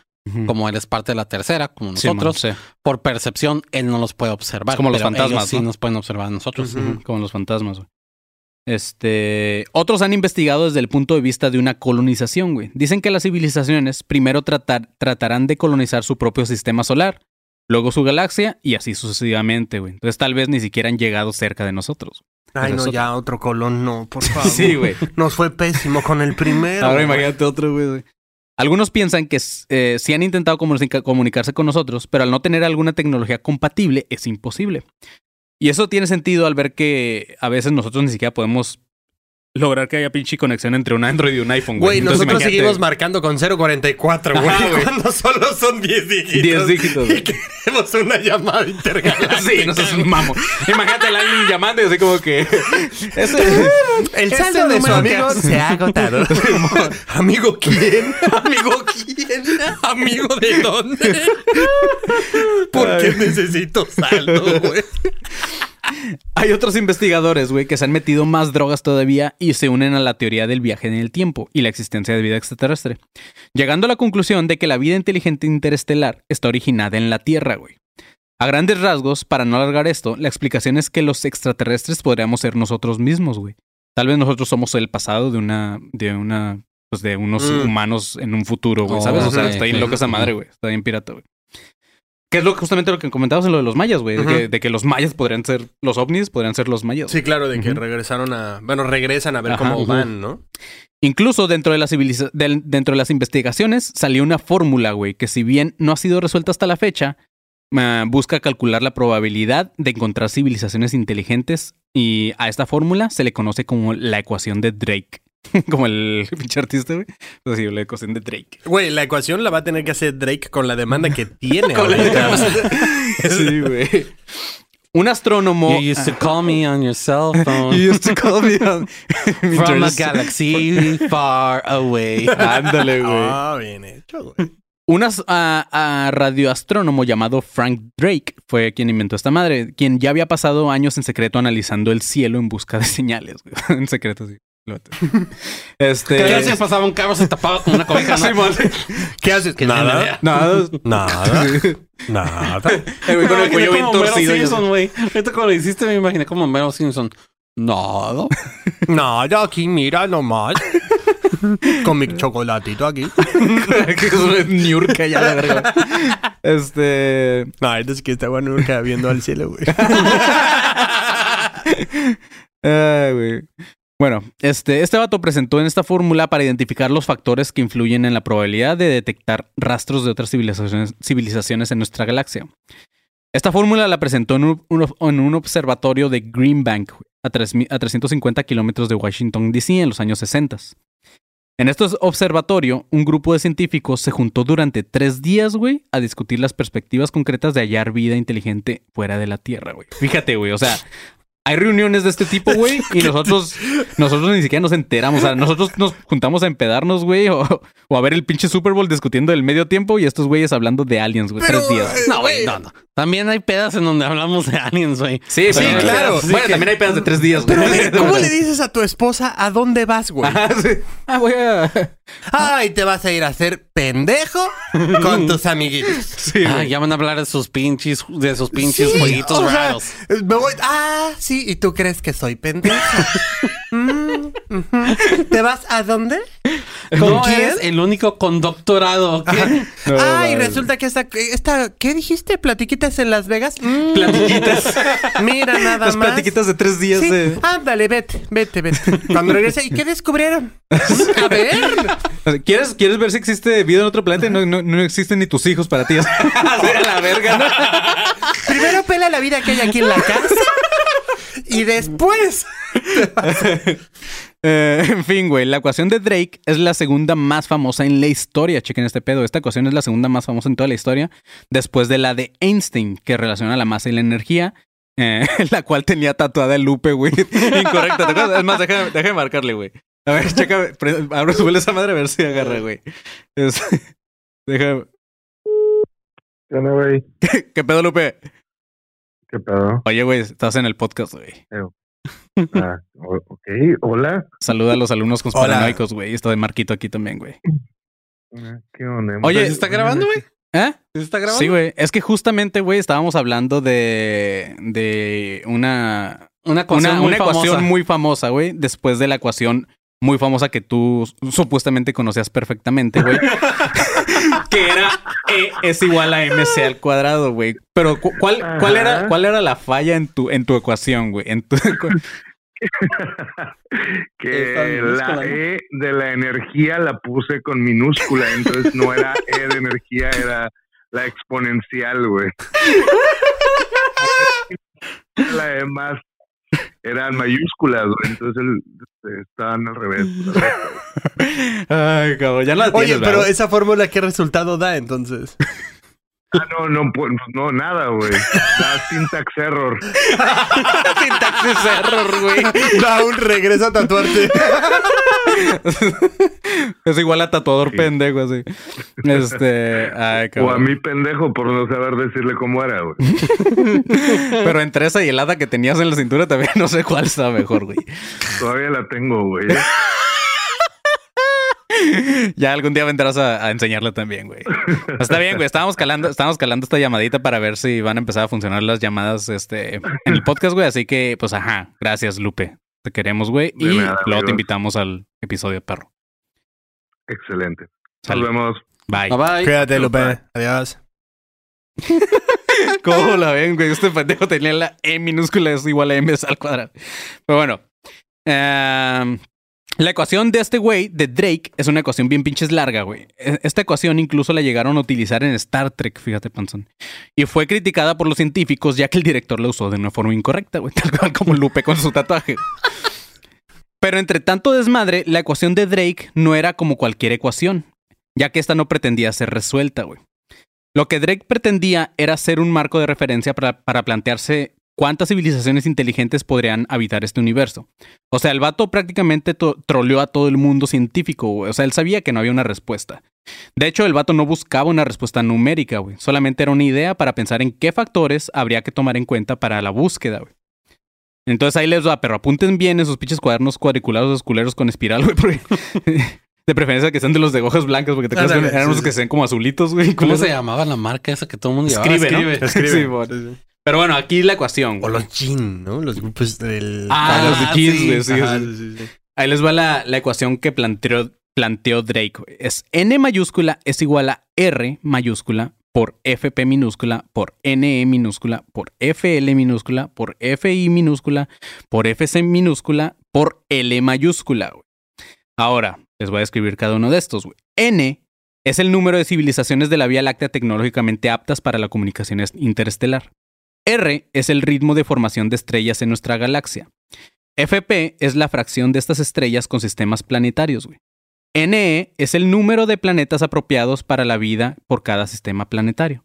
Como él es parte de la tercera, como Sí, man, nosotros, sí. por percepción, él no los puede observar. Es como los fantasmas, ellos sí ¿no? nos pueden observar a nosotros. Como los fantasmas, güey. Este. Otros han investigado desde el punto de vista de una colonización, güey. Dicen que las civilizaciones primero tratar, tratarán de colonizar su propio sistema solar, luego su galaxia y así sucesivamente, güey. Entonces tal vez ni siquiera han llegado cerca de nosotros. Ay, no, ya otro colón, no, por favor. Sí, güey. Nos fue pésimo con el primero. Ahora imagínate otro, güey. Algunos piensan que eh, sí han intentado comunica- comunicarse con nosotros, pero al no tener alguna tecnología compatible es imposible. Y eso tiene sentido al ver que a veces nosotros ni siquiera podemos lograr que haya pinche conexión entre un Android y un iPhone, güey. Nosotros imagínate, seguimos marcando con 044, güey. Ajá, güey. Cuando solo son 10 dígitos. 10 dígitos, Y queremos una llamada intergaláctica. Sí, no seas un mamo. Imagínate al alguien llamando y así como que. Ese- El saldo de su amigo se ha agotado. ¿Amigo quién? ¿Amigo quién? ¿Amigo de dónde? ¿Por qué necesito saldo, güey? Hay otros investigadores, güey, que se han metido más drogas todavía y se unen a la teoría del viaje en el tiempo y la existencia de vida extraterrestre, llegando a la conclusión de que la vida inteligente interestelar está originada en la Tierra, güey. A grandes rasgos, para no alargar esto, la explicación es que los extraterrestres podríamos ser nosotros mismos, güey. Tal vez nosotros somos el pasado de una, de una, pues de unos Mm. humanos en un futuro, güey, ¿sabes? O sea, está bien loca esa madre, güey. Está bien pirata, güey. Que es lo, justamente lo que comentabas en lo de los mayas, güey. de, que, de que los mayas podrían ser, los ovnis podrían ser los mayas. Sí, claro, de que regresaron a... Bueno, regresan a ver Ajá, cómo van, ¿no? Incluso dentro de, las del- dentro de las investigaciones salió una fórmula, güey, que si bien no ha sido resuelta hasta la fecha, busca calcular la probabilidad de encontrar civilizaciones inteligentes y a esta fórmula se le conoce como la ecuación de Drake. como el pinche artista, güey. Pues sí, la ecuación de Drake. Güey, la ecuación la va a tener que hacer Drake con la demanda que tiene ahorita. sí, güey. Un astrónomo... You used to call me on your cell phone You used to call me on- from a galaxy far away. Ándale, güey. Ah, bien hecho, güey. Un as- a- a radioastrónomo llamado Frank Drake fue quien inventó esta madre, quien ya había pasado años en secreto analizando el cielo en busca de señales. güey. en secreto, sí. Este. ¿Qué haces? Pasaba un carro, se tapaba con una cobija. ¿no? ¿Qué haces? Nada. Nada. Nada. Nada. El güey con el cuello bien torcido. Simpson, güey. Cuando lo hiciste me imaginé como Mero Simpson. Nada. Nada, aquí mira nomás. Con mi chocolatito aquí. que es Niurka ya la verga. Este. No, es que estaba nunca viendo al cielo, güey. Ay, güey. Bueno, este, este vato presentó en esta fórmula para identificar los factores que influyen en la probabilidad de detectar rastros de otras civilizaciones, en nuestra galaxia. Esta fórmula la presentó en un, observatorio de Green Bank a, tres mi- a 350 kilómetros de Washington, D.C. en los años 60. En este observatorio, un grupo de científicos se juntó durante tres días, güey, a discutir las perspectivas concretas de hallar vida inteligente fuera de la Tierra, güey. Fíjate, güey, o sea, hay reuniones de este tipo, güey, y nosotros, nosotros ni siquiera nos enteramos. O sea, nosotros nos juntamos a empedarnos, güey, o, o a ver el pinche Super Bowl discutiendo el medio tiempo y estos güeyes hablando de aliens, güey, tres días. eh, No, güey, no, no. También hay pedas en donde hablamos de aliens, güey. Sí, Sí, pero- claro. Bueno, que- también hay pedas de tres días, güey. Pero, ¿cómo le dices a tu esposa a dónde vas, güey? Ah, sí. Ah, voy a. Ay, te vas a ir a hacer pendejo con tus amiguitos. Sí, Ah, ya van a hablar de sus pinches, de sus pinches Sí, jueguitos o sea, raros. me voy- ah, sí, y tú crees que soy pendejo. Mm. ¿Te vas a dónde? ¿Con no quién? eres el único con doctorado. Ay, resulta que esta, esta, ¿qué dijiste? ¿Platiquitas en Las Vegas? Mm, Platiquitas. Mira nada Las más. platiquitas de tres días Sí, de. ándale, vete, vete, vete. Cuando regrese, ¿y qué descubrieron? A ver. ¿Quieres, ¿Quieres ver si existe vida en otro planeta? No, no, no existen ni tus hijos para ti. La verga, ¿no? Primero pela la vida que hay aquí en la casa. Y después. Eh, en fin, güey, la ecuación de Drake es la segunda más famosa en la historia. Chequen este pedo. Esta ecuación es la segunda más famosa en toda la historia, después de la de Einstein, que relaciona la masa y la energía, eh, la cual tenía tatuada el Lupe, güey. Incorrecta. ¿te acuerdas? Es más, déjame, déjame marcarle, güey. A ver, checa, abre, súbele esa madre a ver si agarra, güey. Es- déjame. ¿Qué? ¿Qué pedo, Lupe? ¿Qué pedo? Oye, güey, estás en el podcast, güey. Ah, ok, hola. Saluda a los alumnos Hola. conspiranoicos, güey. Está de Marquito aquí también, güey. Ah, ¿Qué onda? Oye, ¿Se está grabando, güey? ¿Eh? ¿Se está grabando? Sí, güey. Es que justamente, güey, estábamos hablando de, de una, Una ecuación una, muy una famosa. ecuación muy famosa, güey, después de la ecuación muy famosa que tú supuestamente conocías perfectamente, güey. que era E es igual a MC al cuadrado, güey. Pero cu- ¿cuál, cuál, era. ¿cuál era la falla en tu, en tu ecuación, güey? En tu- que la. E de la energía la puse con minúscula, entonces no era E de energía, era la exponencial, güey. La E más eran mayúsculas, güey, entonces el- estaban al revés. Ay, cabrón, ya la tienes, Oye, pero ¿verdad? esa fórmula, ¿qué resultado da entonces? Ah, no, no, pues, no, nada, güey. Da syntax error. Sintaxis error, güey. Da un regreso a tatuarte. es igual a tatuador pendejo, así. Este, ay, O a mí pendejo por no saber decirle cómo era, güey. Pero entre esa y el hada que tenías en la cintura también no sé cuál está mejor, güey. Todavía la tengo, güey. Ya algún día vendrás a, a enseñarle también, güey. Está bien, güey. Estábamos calando, estábamos calando esta llamadita para ver si van a empezar a funcionar las llamadas este, en el podcast, güey. Así que, pues, ajá. Gracias, Lupe. Te queremos, güey. De Y nada, luego te invitamos al episodio de perro. Excelente. Sale. Nos vemos. Bye. Bye bye. Cuídate, Lupe. Adiós. ¿Cómo la ven, güey? Este pendejo tenía la E minúscula, es igual a M al cuadrado. Pero bueno. Em, la ecuación de este güey, de Drake, es una ecuación bien pinches larga, güey. E- Esta ecuación incluso la llegaron a utilizar en Star Trek, fíjate, Panzón. Y fue criticada por los científicos ya que el director la usó de una forma incorrecta, güey. Tal cual como Lupe con su tatuaje. Pero entre tanto desmadre, la ecuación de Drake no era como cualquier ecuación, ya que esta no pretendía ser resuelta, güey. Lo que Drake pretendía era ser un marco de referencia para, para plantearse cuántas civilizaciones inteligentes podrían habitar este universo. O sea, el vato prácticamente troleó a todo el mundo científico, güey. O sea, él sabía que no había una respuesta. De hecho, el vato no buscaba una respuesta numérica, güey. Solamente era una idea para pensar en qué factores habría que tomar en cuenta para la búsqueda, güey. Entonces ahí les va, pero apunten bien esos pinches cuadernos cuadriculados, esos culeros con espiral, güey, porque... De preferencia que sean de los de hojas blancas, porque te acuerdas que eran unos que sean como azulitos, güey. ¿Cómo se llamaba la marca esa que todo el mundo llevaba? Escribe, ¿no? Escribe. Sí, bueno. Pero bueno, aquí la ecuación. O güey. los jean, ¿no? Los grupos del... Ah, los de jeans, güey, sí, Ajá, sí. sí. Ahí les va la, la ecuación que planteó, planteó Drake. güey. Es N mayúscula es igual a R mayúscula por FP minúscula por NE minúscula por FL minúscula por FI minúscula por FC minúscula por L mayúscula. güey. Ahora, les voy a escribir cada uno de estos. güey. N es el número de civilizaciones de la Vía Láctea tecnológicamente aptas para la comunicación es- interestelar. R es el ritmo de formación de estrellas en nuestra galaxia. FP es la fracción de estas estrellas con sistemas planetarios. NE es el número de planetas apropiados para la vida por cada sistema planetario.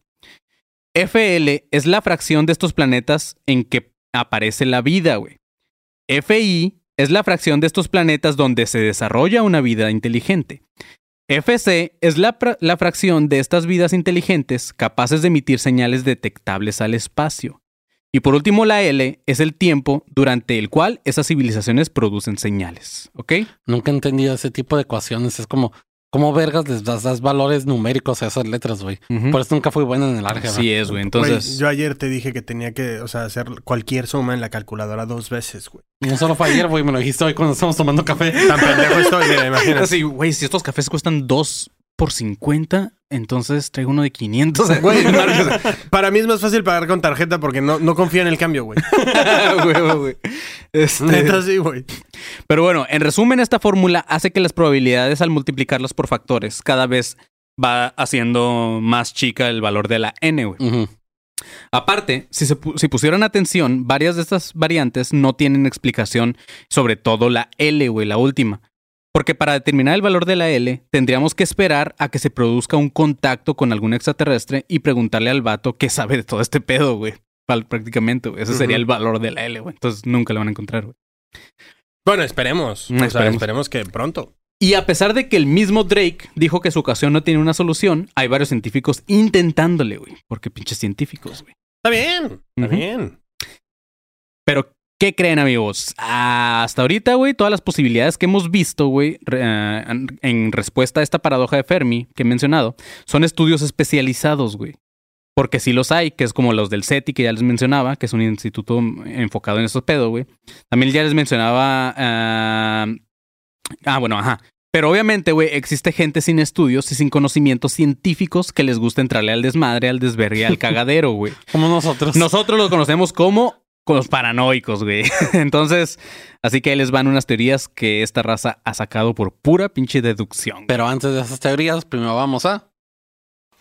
FL es la fracción de estos planetas en que aparece la vida, güey. FI es la fracción de estos planetas donde se desarrolla una vida inteligente. FC es la, la fracción de estas vidas inteligentes capaces de emitir señales detectables al espacio. Y por último, la L es el tiempo durante el cual esas civilizaciones producen señales. ¿Ok? Nunca he entendido ese tipo de ecuaciones. Es como, ¿cómo vergas les das, das valores numéricos a esas letras, güey? Por eso nunca fui bueno en el álgebra. Así es, güey. Entonces, Güey, yo ayer te dije que tenía que, o sea, hacer cualquier suma en la calculadora dos veces, güey. No solo fue ayer, güey, me lo dijiste hoy cuando estamos tomando café. Tan pendejo estoy, imagínate. así, güey, si estos cafés cuestan 2 por 50, entonces traigo uno de 500. Güey, para mí es más fácil pagar con tarjeta porque no, no confío en el cambio, güey. Este, Neta, sí, güey. Pero bueno, en resumen, esta fórmula hace que las probabilidades al multiplicarlas por factores cada vez va haciendo más chica el valor de la n, güey. Aparte, si, se pu- si pusieran atención, varias de estas variantes no tienen explicación, sobre todo la L, güey, la última. Porque para determinar el valor de la L, tendríamos que esperar a que se produzca un contacto con algún extraterrestre y preguntarle al vato qué sabe de todo este pedo, güey. Prácticamente, güey. Ese sería el valor de la L, güey. Entonces nunca lo van a encontrar, güey. Bueno, esperemos. O sea, Esperemos. esperemos que pronto. Y a pesar de que el mismo Drake dijo que su ocasión no tiene una solución, hay varios científicos intentándole, güey. Porque pinches científicos, güey. Está bien, está bien. Pero, ¿qué creen, amigos? Ah, hasta ahorita, güey, todas las posibilidades que hemos visto, güey, ah, en- respuesta a esta paradoja de Fermi que he mencionado, son estudios especializados, güey. Porque sí los hay, que es como los del SETI, que ya les mencionaba, que es un instituto enfocado en estos pedos, güey. También ya les mencionaba. ah, ah, bueno, ajá. Pero obviamente, güey, existe gente sin estudios y sin conocimientos científicos que les gusta entrarle al desmadre, al desvergue, al cagadero, güey. Como nosotros. Nosotros los conocemos como con los paranoicos, güey. Entonces, así que ahí les van unas teorías que esta raza ha sacado por pura pinche deducción. Pero antes de esas teorías, primero vamos a...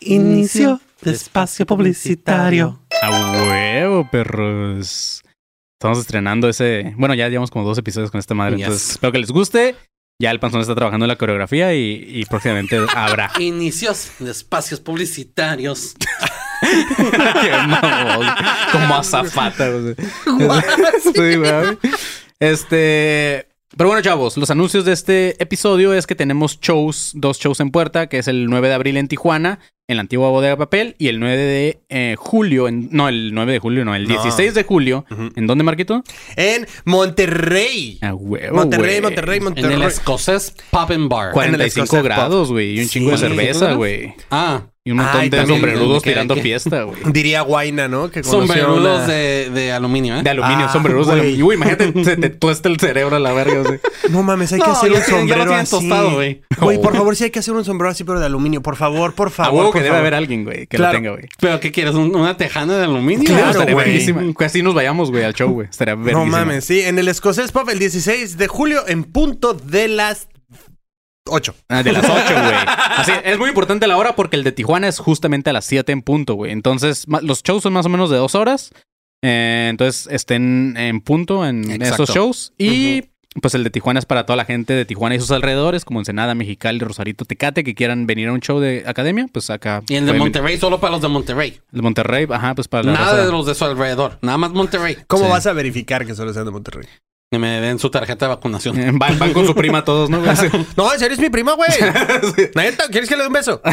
Inicio de espacio publicitario. A huevo, perros. Estamos estrenando ese. Bueno, ya llevamos como dos episodios con esta madre. Yes. Entonces, espero que les guste. Ya el panzón está trabajando en la coreografía y, y próximamente habrá. Inicios de espacios publicitarios. Como azafata. güey. Sí, güey. Este. Pero bueno, chavos, los anuncios de este episodio es que tenemos shows, dos shows en puerta, que es el 9 de abril en Tijuana, en la antigua bodega papel, y el 9 de eh, julio, en, no, el 9 de julio, no, el No. 16 de julio. ¿En dónde, Marquito? En Monterrey. A huevo, Monterrey, güey. Monterrey, En Monterrey. el escocés Pub and Bar. En el 45 Escocés grados, güey, y un chingo de cerveza, güey. Ah, Y un montón Ay, de sombrerudos que- tirando que- fiesta, güey. Diría Guaina, ¿no? Que sombrerudos una- de, de aluminio, ¿eh? De aluminio, Ah, sombrerudos de aluminio. Uy, imagínate, se te tuesta el cerebro a la verga, güey. No mames, hay que No, hacer ya un ya lo sombrero tienen así. tostado, güey. Güey, por favor, sí hay que hacer un sombrero así, pero de aluminio. Por favor, por favor. por que debe favor. haber alguien, güey, que Claro. lo tenga, güey. ¿Pero qué quieres? ¿Un- ¿Una tejana de aluminio? Claro, estaría güey. así nos vayamos, güey, al show, güey. Estaría No verguísima. mames, sí. En el Escocés Pop el 16 de julio en punto de las 8. Ah, de las 8, güey. Así, es muy importante la hora porque el de Tijuana es justamente a las 7 en punto, güey. Entonces, los shows son más o menos de dos horas. Eh, entonces, estén en punto en Exacto. esos shows. Y pues el de Tijuana es para toda la gente de Tijuana y sus alrededores, como Ensenada, Mexicali, Rosarito, Tecate, que quieran venir a un show de academia, pues acá. Y el de Monterrey solo para los de Monterrey. El de Monterrey, ajá, pues para la Nada raza- de los de su alrededor. Nada más Monterrey. ¿Cómo Sí. vas a verificar que solo sean de Monterrey? Que me den su tarjeta de vacunación. Eh, Van, van con su prima todos, ¿no? güey? No, en serio es mi prima, güey. Neta, ¿quieres que le dé un beso?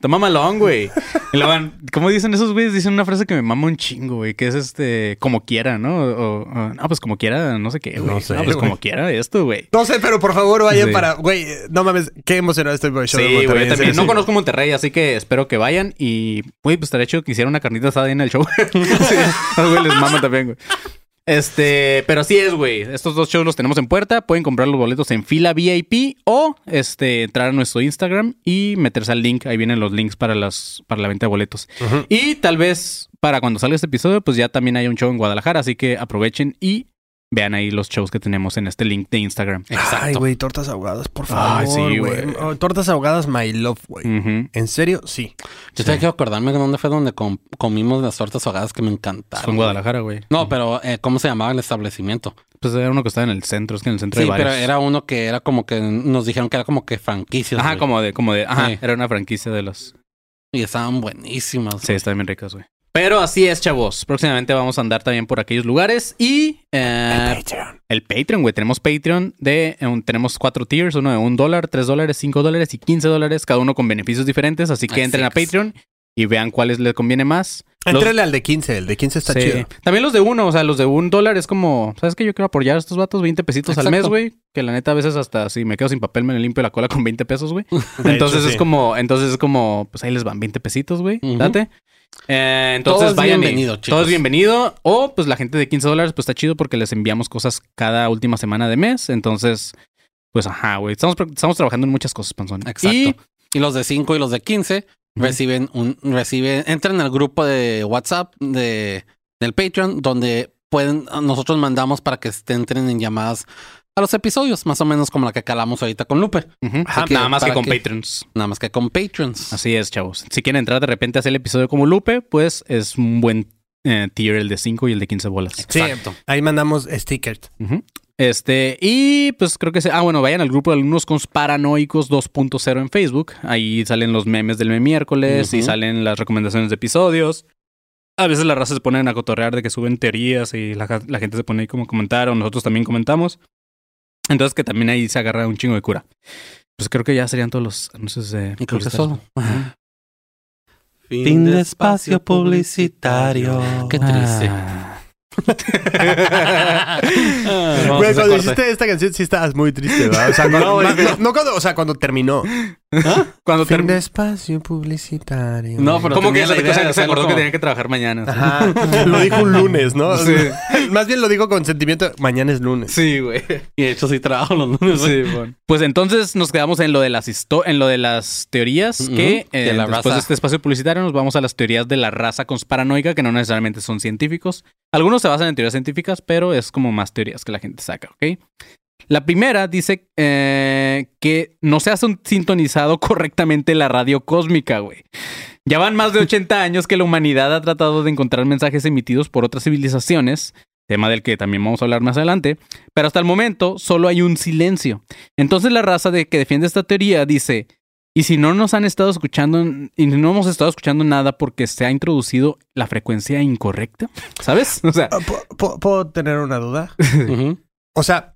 Toma malón, güey. Y van- ¿Cómo dicen esos güeyes? Dicen una frase que me mama un chingo, güey. Que es este, como quiera, ¿no? O, o- no, pues como quiera, no sé qué, güey. No sé, pues güey. como quiera esto, güey. No sé, pero por favor vayan Sí. para. Güey, no mames, qué emocionado estoy por el show Sí, de güey, Monterrey. yo en también. No sí. conozco Monterrey, así que espero que vayan. Y, güey, pues estaría chido que hiciera una carnita asada ahí en el show. sí, güeyes les mama también, güey. Este, pero así es, güey. Estos dos shows los tenemos en puerta. Pueden comprar los boletos en fila VIP o este, entrar a nuestro Instagram y meterse al link. Ahí vienen los links para, las, para la venta de boletos. Y tal vez para cuando salga este episodio, pues ya también hay un show en Guadalajara. Así que aprovechen y vean ahí los shows que tenemos en este link de Instagram. Ay, güey, tortas ahogadas, por favor. Ay, sí, güey. Oh, tortas ahogadas, my love, güey. ¿En serio? Sí. Yo tengo que acordarme de dónde fue donde com- comimos las tortas ahogadas que me encantaron. Fue en Guadalajara, güey. No, pero eh, ¿cómo se llamaba el establecimiento? Pues era uno que estaba en el centro. Es que en el centro Sí, hay varios. pero era uno que era como que nos dijeron que era como que franquicias. Ajá, güey. como de, como de, ajá, Sí. era una franquicia de los. Y estaban buenísimas. Sí, están bien ricas, güey. Pero así es, chavos. Próximamente vamos a andar también por aquellos lugares. Y eh, el Patreon, güey. Tenemos Patreon de. eh, un- tenemos cuatro tiers: uno de un dólar, tres dólares, cinco dólares y quince dólares. Cada uno con beneficios diferentes. Así que entren a. Patreon y vean cuáles les conviene más. Los- Entrale al de 15. El de 15 está Sí. chido. También los de uno, o sea, los de un dólar es como, ¿sabes qué? Yo quiero apoyar a estos vatos 20 pesitos al mes, güey. Que la neta a veces hasta si me quedo sin papel me limpio la cola con 20 pesos, güey. Entonces hecho, es sí. como, entonces es como, pues ahí les van 20 pesitos, güey. Date. Eh, entonces Todo es vayan y- bienvenido, Todo chicos. es bienvenido. O pues la gente de 15 dólares, pues está chido porque les enviamos cosas cada última semana de mes. Entonces, pues ajá, güey. Estamos, estamos trabajando en muchas cosas, Panzón. Exacto. Y Y, los de 5 y los de 15 Ujú. Reciben un, reciben, entran al grupo de WhatsApp de, del Patreon, donde pueden, nosotros mandamos para que estén entren en llamadas a los episodios, más o menos como la que calamos ahorita con Lupe. que nada más que con que- Patrons. Nada más que con Patrons. Así es, chavos. Si quieren entrar de repente a hacer el episodio como Lupe, pues es un buen eh, tier el de 5 y el de 15 bolas. Sí. Exacto. Ahí mandamos stickers. Ujú. Este, y pues creo que se. Ah, bueno, vayan al grupo de alumnos con paranoicos 2.0 en Facebook. Ahí salen los memes del meme miércoles y salen las recomendaciones de episodios. A veces las razas se ponen a cotorrear de que suben teorías y la, la gente se pone ahí como a comentar, o nosotros también comentamos. Entonces, que también ahí se agarra un chingo de cura. Pues creo que ya serían todos los anuncios de. Y creo que publicitarios. solo. Fin de espacio publicitario. Qué triste. Ah. Vamos a Güey, cuando hiciste esta canción sí estabas muy triste, ¿verdad? O sea, cuando, no cuando, o sea, cuando terminó. Cuando Fin de espacio publicitario. No, pero Como que la se, acordó que tenía que trabajar mañana. sí. Ajá. Lo dijo un lunes, ¿no? Sí. Más bien lo digo con sentimiento. Mañana es lunes. Sí, güey. Y de hecho sí trabajo los lunes. Sí, bueno. Pues entonces nos quedamos en lo de las histo- en lo de las teorías que eh, De la después raza. de este espacio publicitario nos vamos a las teorías de la raza conspiranoica que no necesariamente son científicos. Algunos se basan en teorías científicas, pero es como más teorías que la gente saca, ¿ok? La primera dice eh, que no se ha sin- sintonizado correctamente la radio cósmica, güey. Ya van más de 80 años que la humanidad ha tratado de encontrar mensajes emitidos por otras civilizaciones, tema del que también vamos a hablar más adelante, pero hasta el momento solo hay un silencio. Entonces la raza de que defiende esta teoría dice, ¿y si no nos han estado escuchando y no hemos estado escuchando nada porque se ha introducido la frecuencia incorrecta? ¿Sabes? O sea, Ah, ¿pu- pu- ¿Puedo tener una duda? O sea,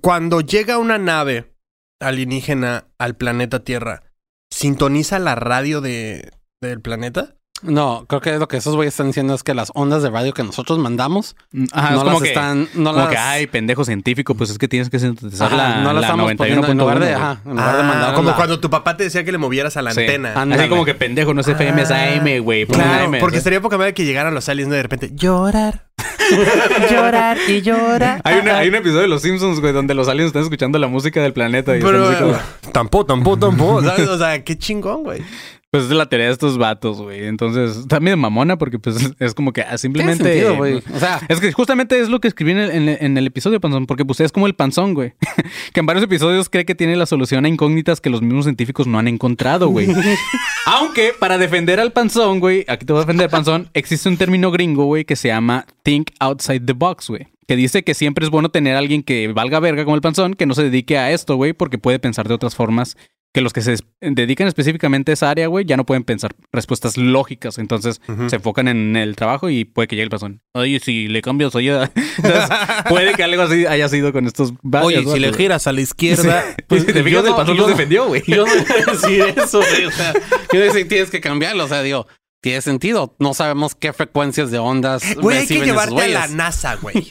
cuando llega una nave alienígena al planeta Tierra, ¿sintoniza la radio de, del planeta? No, creo que lo que esos güeyes están diciendo es que las ondas de radio que nosotros mandamos ajá, no es como las que, están, no como las, que, ay, pendejo científico, pues es que tienes que sintetizar la, no las la estamos poniendo en lugar de, 91.1, ajá, en lugar de Ah, mandar como la- cuando tu papá te decía que le movieras a la Sí. antena. Ándale. Así como que pendejo, no es FM, es AM, güey. Claro, AM, porque ¿sí? estaría poca madre que llegaran los aliens de repente llorar, llorar y llorar. Hay, una- hay un episodio de Los Simpsons, güey, donde los aliens están escuchando la música del planeta. Y están Pero así como- tampoco, tampoco, tampoco. ¿sabes? O sea, qué chingón, güey. Pues es la teoría de estos vatos, güey. Entonces, también mamona porque pues es como que ah, simplemente... sentido, güey. O sea, Es que justamente es lo que escribí en el, en el- en el episodio, Panzón, porque pues es como el panzón, güey. que en varios episodios cree que tiene la solución a incógnitas que los mismos científicos no han encontrado, güey. Aunque para defender al panzón, güey, aquí te voy a defender, panzón, existe un término gringo, güey, que se llama think outside the box, güey. Que dice que siempre es bueno tener a alguien que valga verga como el panzón, que no se dedique a esto, güey, porque puede pensar de otras formas que los que se dedican específicamente a esa área, güey, ya no pueden pensar respuestas lógicas. Entonces se enfocan en el trabajo y puede que llegue el pasón. Oye, si le cambias. Entonces, puede que algo así haya sido con estos varios Oye, si le giras a la izquierda, Pues, si te fijas, el no- pasón yo los no- defendió, güey. yo no iba a decir eso, güey. O sea, yo decir, tienes que cambiarlo. O sea, digo, tiene sentido. No sabemos qué frecuencias de ondas güey, hay que llevarte a la. NASA, güey.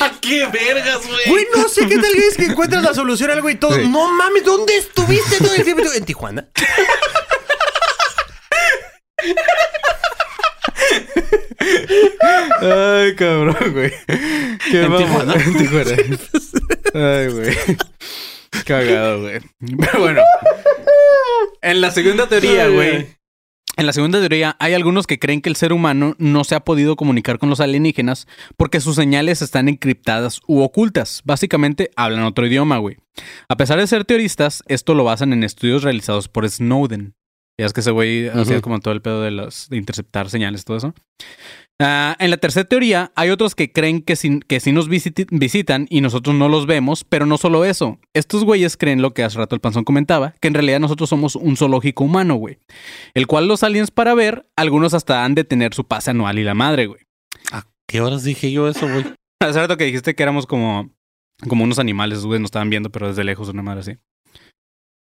¿A qué vergas, güey? Güey, no sé qué tal es que encuentras la solución a algo y todo. Sí. No mames, ¿dónde estuviste todo el tiempo? En Tijuana. Ay, cabrón, güey. Qué En. Tijuana. En Tijuana. Ay, güey. Cagado, güey. Pero bueno. En la segunda teoría, güey. En la segunda teoría, hay algunos que creen que el ser humano no se ha podido comunicar con los alienígenas porque sus señales están encriptadas u ocultas. Básicamente, hablan otro idioma, güey. A pesar de ser teoristas, esto lo basan en estudios realizados por Snowden. Ya es que ese güey hacía Ujú. como todo el pedo de, los, de interceptar señales todo eso. Ah, en la tercera teoría, hay otros que creen que sí, que sí nos visitan y nosotros no los vemos, pero no solo eso. Estos güeyes creen lo que hace rato el panzón comentaba, que en realidad nosotros somos un zoológico humano, güey. El cual los aliens para ver, algunos hasta han de tener su pase anual y la madre, güey. ¿A qué horas dije yo eso, güey? Hace rato que dijiste que éramos como, como unos animales, güey, nos estaban viendo, pero desde lejos, una madre así.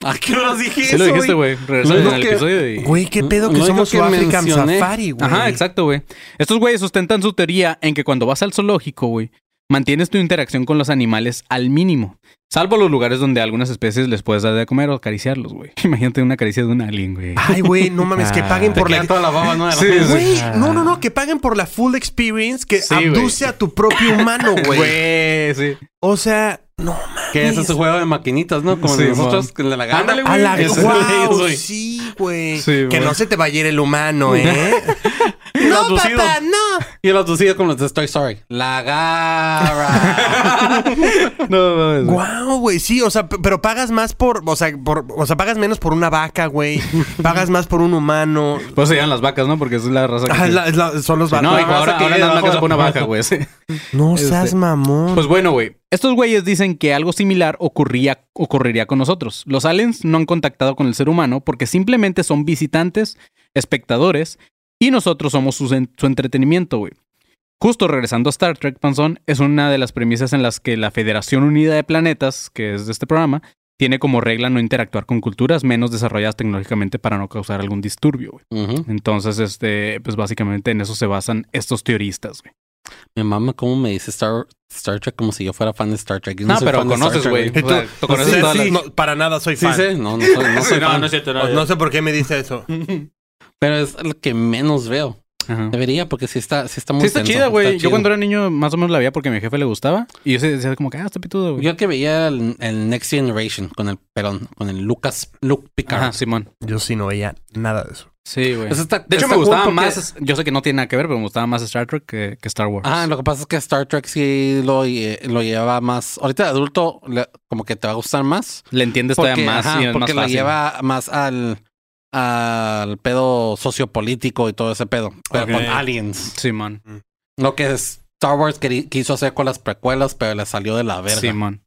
¿A qué horas dije Sí eso? lo dijiste, güey. Regresó No, en es el que- episodio y... Güey, qué pedo que somos que African. Safari, güey. Ajá, exacto, güey. Estos güeyes sustentan su teoría en que cuando vas al zoológico, güey, mantienes tu interacción con los animales al mínimo. Salvo los lugares donde a algunas especies les puedes dar de comer o acariciarlos, güey. Imagínate una caricia de un alien, güey. Ay, güey, no mames, que paguen Te por la... toda la baba, ¿no? Sí, Güey, no, no, no, que paguen por la full experience que Sí, güey. abduce a tu propio humano, güey. Güey, sí. O sea, no mames. Que ese es su juego de maquinitas, ¿no? Como de Sí, nosotros, que de la gana. Ándale, A la wow, güey. sí, güey. Sí, que güey. no se te va a ir el humano, ¿eh? Y no, papá, no. Y el abducido con los de Toy Story. La garra. No, mames. Wow, güey, sí, o sea, pero pagas más por, o sea, por, o sea, pagas menos por una vaca, güey. pagas más por un humano. Pues se llaman las vacas, ¿no? Porque es la raza que... Ah, es la- la- son los Sí, vacas. no, y ahora, que ahora debajo que de una vaca, güey. sí. no este- seas mamón. Pues bueno, güey. Estos güeyes dicen que algo similar ocurría, ocurriría con nosotros. Los aliens no han contactado con el ser humano porque simplemente son visitantes, espectadores, y nosotros somos su, su entretenimiento, güey. Justo regresando a Star Trek, Panzón, es una de las premisas en las que la Federación Unida de Planetas, que es de este programa, tiene como regla no interactuar con culturas menos desarrolladas tecnológicamente para no causar algún disturbio, güey. Entonces, este, pues básicamente en eso se basan estos teoristas, güey. Mi mamá, ¿cómo me dice Star, Star Trek como si yo fuera fan de Star Trek? Yo No, soy pero fan conoces, güey. ¿Y tú? O sea, tú conoces Sí, todas sí, las- no, para nada soy Sí, fan. sí. No, no soy, no soy fan. es cierto. No sé por qué me dice eso. Pero es lo que menos veo. Ajá. Debería, porque sí está, sí está muy Sí, está tenso, chida, güey. Yo cuando era niño más o menos la veía porque a mi jefe le gustaba. Y yo decía como que, ah, está pitudo, güey. Yo el que veía el, el Next Generation con el Perón, con el Lucas, Luke Picard. Ajá, Simón. Yo sí no veía nada de eso. Sí, güey. Eso está- de hecho, está me gustaba porque- más. Yo sé que no tiene nada que ver, pero me gustaba más Star Trek que, que Star Wars. Ah, lo que pasa es que Star Trek sí lo, lle- lo lleva más. Ahorita de adulto, le- como que te va a gustar más. Le entiendes todavía más ajá, y porque más lo lleva más al, al pedo sociopolítico y todo ese pedo. Pero con aliens. Simón. Lo que es Star Wars queri- quiso hacer con las precuelas, pero le salió de la verga. Simón.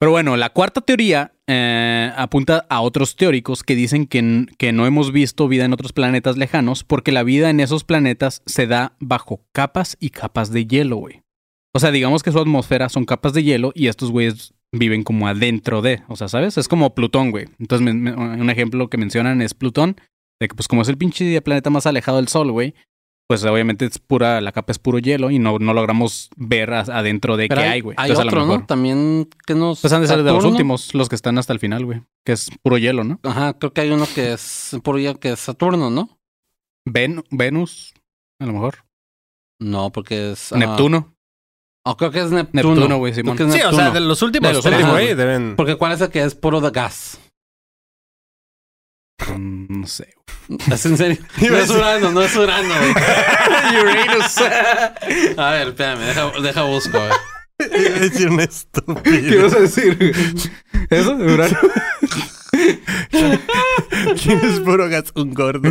Pero bueno, la cuarta teoría eh, apunta a otros teóricos que dicen que, que no hemos visto vida en otros planetas lejanos porque la vida en esos planetas se da bajo capas y capas de hielo, güey. O sea, digamos que su atmósfera son capas de hielo y estos güeyes viven como adentro de, o sea, ¿sabes? Es como Plutón, güey. Entonces, me- me- un ejemplo que mencionan es Plutón, de que pues como es el pinche planeta más alejado del Sol, güey, pues obviamente es pura, la capa es puro hielo y no, no logramos ver a- adentro de Pero qué hay, güey. hay Entonces, a lo otro, mejor- ¿no? También que nos. pues han de ser de los últimos, los que están hasta el final, güey. Que es puro hielo, ¿no? Ajá, creo que hay uno que es puro ya que es Saturno, ¿no? Ven- Venus, a lo mejor. No, porque es. ah, Neptuno. Oh, creo que es Neptuno. Neptuno, güey, Sí, o sea, de los últimos De los tres, últimos, güey, deben... Porque cuál es el que es puro de gas. Mm, No sé. ¿Es en serio? No a es Urano, no es Urano, güey. Uranus. A ver, espérame, deja, deja busco, güey. Iba a decir un ¿Qué estúpido. vas a decir? ¿Eso? ¿De Urano? ¿Quién es puro gas? Un gordo.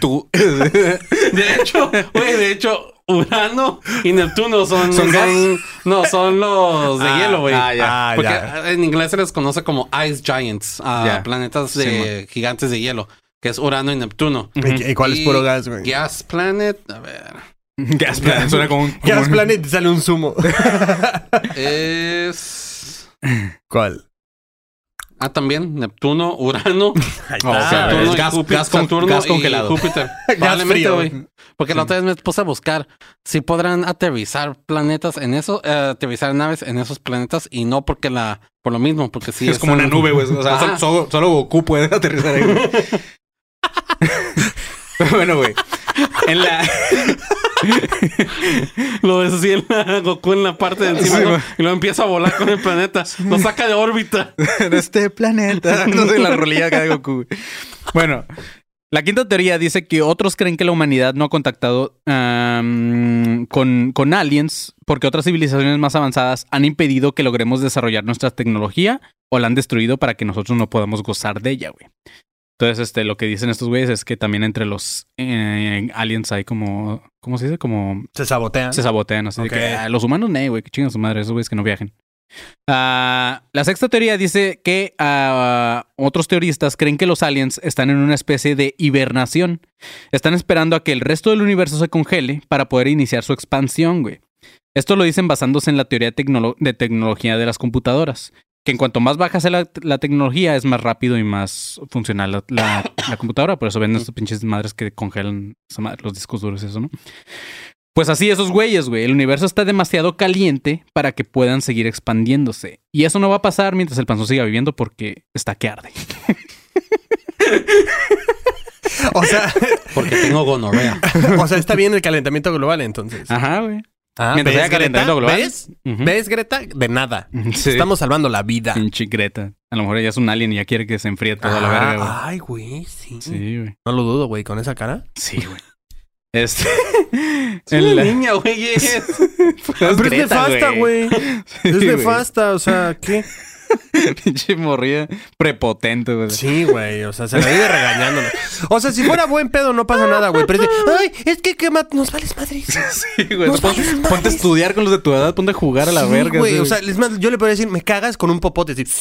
Tú. De hecho, güey, de hecho, Urano y Neptuno son... ¿Son no, son los de Ah, hielo, güey. ah, ya. Ah, Porque ya. en inglés se les conoce como Ice Giants, a Ya. planetas de gigantes de hielo, que es Urano y Neptuno. ¿Y, y cuál es puro gas, güey? Gas Planet, a ver, Gas Planet. Suena como un... como Gas un- Planet sale un zumo. es... ¿Cuál? Ah, también, Neptuno, Urano, Ahí está. Saturno y gas- Júpiter, gas con- Saturno gas y congelado. Júpiter. Probablemente, frío. güey. Porque la otra vez me puse a buscar si podrán aterrizar planetas en eso, eh, aterrizar naves en esos planetas y no porque la, por lo mismo, porque sí es como una un- nube, güey. O sea, Ajá. solo, solo- solo Goku puede aterrizar ahí, güey. Pero bueno, güey. en la. Lo la Goku en la parte de encima y luego empieza a volar con el planeta. Lo saca de órbita. de este planeta. No sé la rolilla acá de Goku. Bueno, la quinta teoría dice que otros creen que la humanidad no ha contactado con, con aliens porque otras civilizaciones más avanzadas han impedido que logremos desarrollar nuestra tecnología o la han destruido para que nosotros no podamos gozar de ella, güey. Entonces, este, lo que dicen estos güeyes es que también entre los eh, aliens hay como, ¿cómo se dice? Como Se sabotean. se sabotean, así de Ok. que "Ah, los humanos, ne, güey, que chingan su madre, esos güeyes que no viajen. Ah, la sexta teoría dice que ah, otros teoristas creen que los aliens están en una especie de hibernación. Están esperando a que el resto del universo se congele para poder iniciar su expansión, güey. Esto lo dicen basándose en la teoría tecnolo- de tecnología de las computadoras. Que en cuanto más baja sea la, la tecnología, es más rápido y más funcional la, la- la computadora. Por eso ven estos pinches madres que congelan los discos duros, y eso, ¿no? Pues así esos güeyes, güey. El universo está demasiado caliente para que puedan seguir expandiéndose. Y eso no va a pasar mientras el panzón siga viviendo porque está que arde. O sea, Porque tengo gonorrea. o sea, está bien el calentamiento global entonces. Ajá, güey. Ah, Mientras ¿ves, haya calentamiento global. ¿Ves? ¿Ves, Greta? De nada. Sí. Estamos salvando la vida. Pinche Greta. A lo mejor ella es un alien y ya quiere que se enfríe toda la Ah, verga, güey. Ay, güey, sí. Sí, güey. No lo dudo, güey, con esa cara. Sí, güey. Este. Es una la- niña, güey. es. Pero es Greta, nefasta, güey. Sí, Es nefasta, o sea, ¿qué? Pinche morrida prepotente, güey. Sí, güey, o sea, se la vive regañándonos. O sea, si fuera buen pedo no pasa nada, güey. Pero es de, ay, es que quema, nos vales madres. Sí, güey. Nos Pon- vales ponte a estudiar con los de tu edad, ponte a jugar a la Sí, verga. güey, sí, o sea, es más, yo le podría decir, me cagas con un popote, así.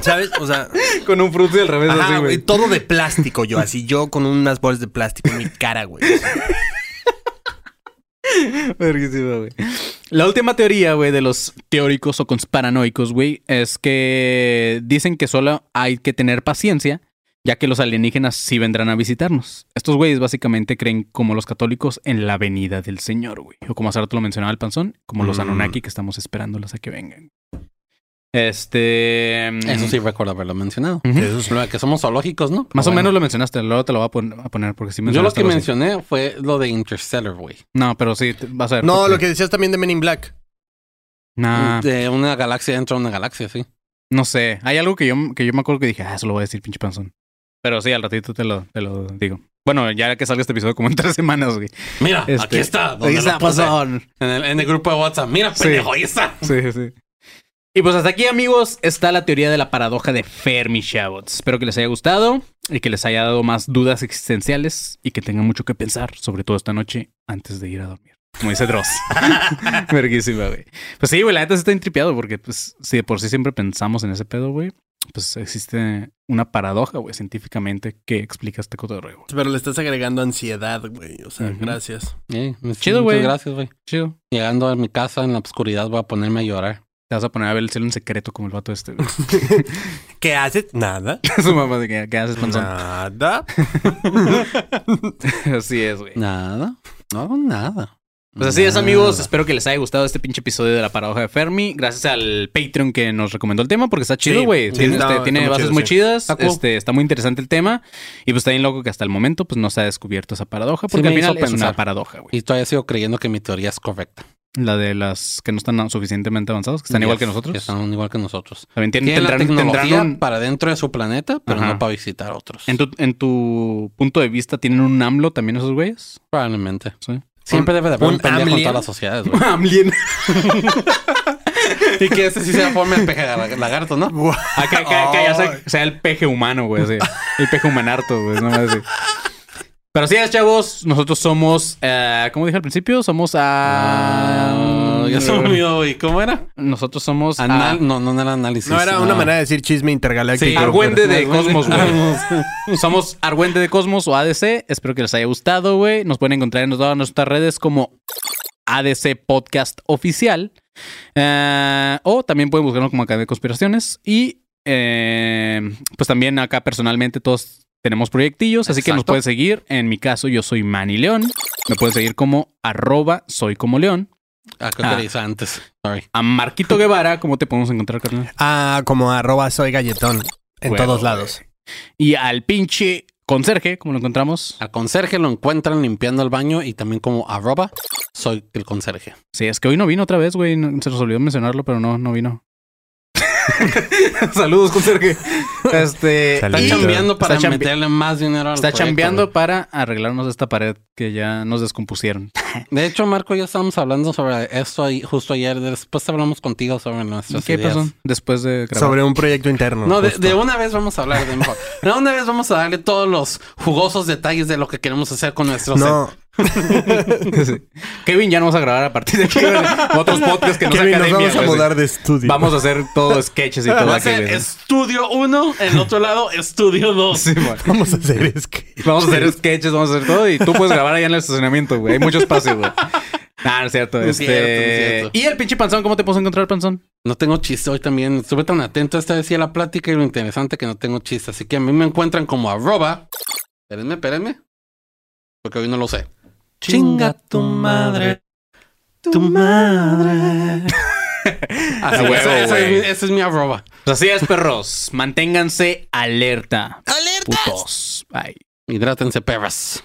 ¿Sabes? O sea, con un fruto y al revés, ajá, así, güey, güey. todo de plástico yo, así yo con unas bolas de plástico en mi cara, güey. Verguísima, güey. La última teoría, güey, de los teóricos o conspiranoicos, güey, es que dicen que solo hay que tener paciencia, ya que los alienígenas sí vendrán a visitarnos. Estos güeyes básicamente creen como los católicos en la venida del Señor, güey. O como hace rato lo mencionaba el panzón, como los Mm. Anunnaki que estamos esperándolos a que vengan. Este... Eso sí recuerdo haberlo mencionado. Eso sí. Lo de que somos zoológicos, ¿no? Más o menos lo mencionaste, luego te lo voy a, pon- a poner porque sí Yo lo que algo así. mencioné fue lo de Interstellar, güey. No, pero sí, vas a ver. No, porque- lo que decías también de Men in Black. Nah, De una galaxia dentro de una galaxia, sí. no sé. Hay algo que yo, que yo me acuerdo que dije, ah, eso lo voy a decir, pinche panzón. Pero sí, al ratito te lo, te lo digo. Bueno, ya que salga este episodio como en tres semanas, güey. Mira, Este, aquí está. Ahí Donde está, lo puse. panzón. En el, en el grupo de WhatsApp. Mira, Sí. pendejo, ahí está. Sí, sí. Y pues hasta aquí, amigos, está la teoría de la paradoja de Fermi, chavos. Espero que les haya gustado y que les haya dado más dudas existenciales y que tengan mucho que pensar, sobre todo esta noche, antes de ir a dormir. Como dice Dross. Verguísima, güey. Pues sí, güey, la neta sí está intripiado porque, pues, si de por sí siempre pensamos en ese pedo, güey, pues existe una paradoja, güey, científicamente que explica este cotorreo. Pero le estás agregando ansiedad, güey. O sea, gracias. Chido, muchas güey. Gracias, güey. Chido. Llegando a mi casa en la oscuridad voy a ponerme a llorar. Te vas a poner a ver el cielo en secreto como el vato este, güey. ¿Qué haces? Nada. Su mamá de que, ¿qué haces, panzón? Nada. Así es, güey. Nada. No hago nada. Pues así es, amigos. Espero que les haya gustado este pinche episodio de la paradoja de Fermi. Gracias al Patreon que nos recomendó el tema, porque está chido, Sí, güey. sí, tiene está- este, está tiene muy bases chido, muy sí. chidas. Está. Este, está muy interesante el tema. Y pues está bien loco que hasta el momento pues no se ha descubierto esa paradoja, porque al final es una paradoja, güey. Y todavía sigo creyendo que mi teoría es correcta. La de las que no están suficientemente avanzados, que están igual que nosotros. Que están igual que nosotros. También tienen, Tienen la tendrán, tecnología tendrán un- para dentro de su planeta, pero Ajá. no para visitar otros. en, tu, en tu punto de vista, ¿tienen un AMLO también esos güeyes? Probablemente. Sí. Siempre debe de haber un, un alien. todas las sociedades, güey. AMLien. y que ese sí sea forma de peje lagarto, ¿no? Acá, acá, acá ya sea, sea el peje humano, güey. El peje humanarto, güey. No más así. Pero sí, chavos, nosotros somos, eh, como dije al principio, somos a... Ah, ya se me olvidó, güey. ¿Cómo era? Nosotros somos Anal- a- no, no era análisis. No era una manera de decir chisme intergaláctico. Sí, Argüende de. Cosmos, güey. Somos Argüende de Cosmos o ADC. Espero que les haya gustado, güey. Nos pueden encontrar en todas nuestras redes como ADC Podcast Oficial. Eh, o también pueden buscarnos como Academia de Conspiraciones. Y eh, pues también acá personalmente todos tenemos proyectillos. Así que nos pueden seguir. En mi caso, yo soy Manny León. Me pueden seguir como arroba soy como León. Ah, creo Ah. que antes. Sorry. A Marquito Guevara, ¿cómo te podemos encontrar, carnal? Ah, como arroba soy galletón. En todos lados. Y al pinche conserje, como lo encontramos. Al conserje lo encuentran limpiando el baño y también como arroba soy el conserje. Sí, es que hoy no vino otra vez, güey. Se nos olvidó mencionarlo, pero no, no vino. Saludos, conserje. Este. Está chambeando para está meterle más dinero al Está proyecto, chambeando güey. para arreglarnos esta pared que ya nos descompusieron. De hecho, Marco, ya estábamos hablando sobre esto ahí, justo ayer. Después hablamos contigo sobre nuestras ¿Qué ideas. pasó? Después de grabar. Sobre un proyecto interno. No, de, una vez vamos a hablar de mejor. De una vez vamos a darle todos los jugosos detalles de lo que queremos hacer con nuestro set. No, Sí. Kevin, ya no vamos a grabar a partir de aquí. Otros podcasts que no Kevin, nos vamos a mudar de estudio. Vamos a hacer todo sketches y todo Va a aquello, ser güey. estudio 1, el otro lado estudio 2. Sí, bueno. Vamos a hacer es que... Vamos a hacer sketches, vamos a hacer todo y tú puedes grabar allá en el estacionamiento, güey. Hay mucho espacio, güey. Ah, no es cierto. Este... cierto, cierto. ¿Y el pinche panzón? ¿Cómo te puedes encontrar el panzón? No tengo chiste hoy también. Estuve tan atento esta vez a la plática y lo interesante que no tengo chiste. Así que a mí me encuentran como arroba. Espérenme, espérenme. Porque hoy no lo sé. Chinga tu madre. Tu madre. Así, A huevo, ese, ese es güey. mi, ese es mi arroba. Pues así es, perros. Manténganse alerta. ¡Alerta! Putos. Ay. Hidrátense, perras.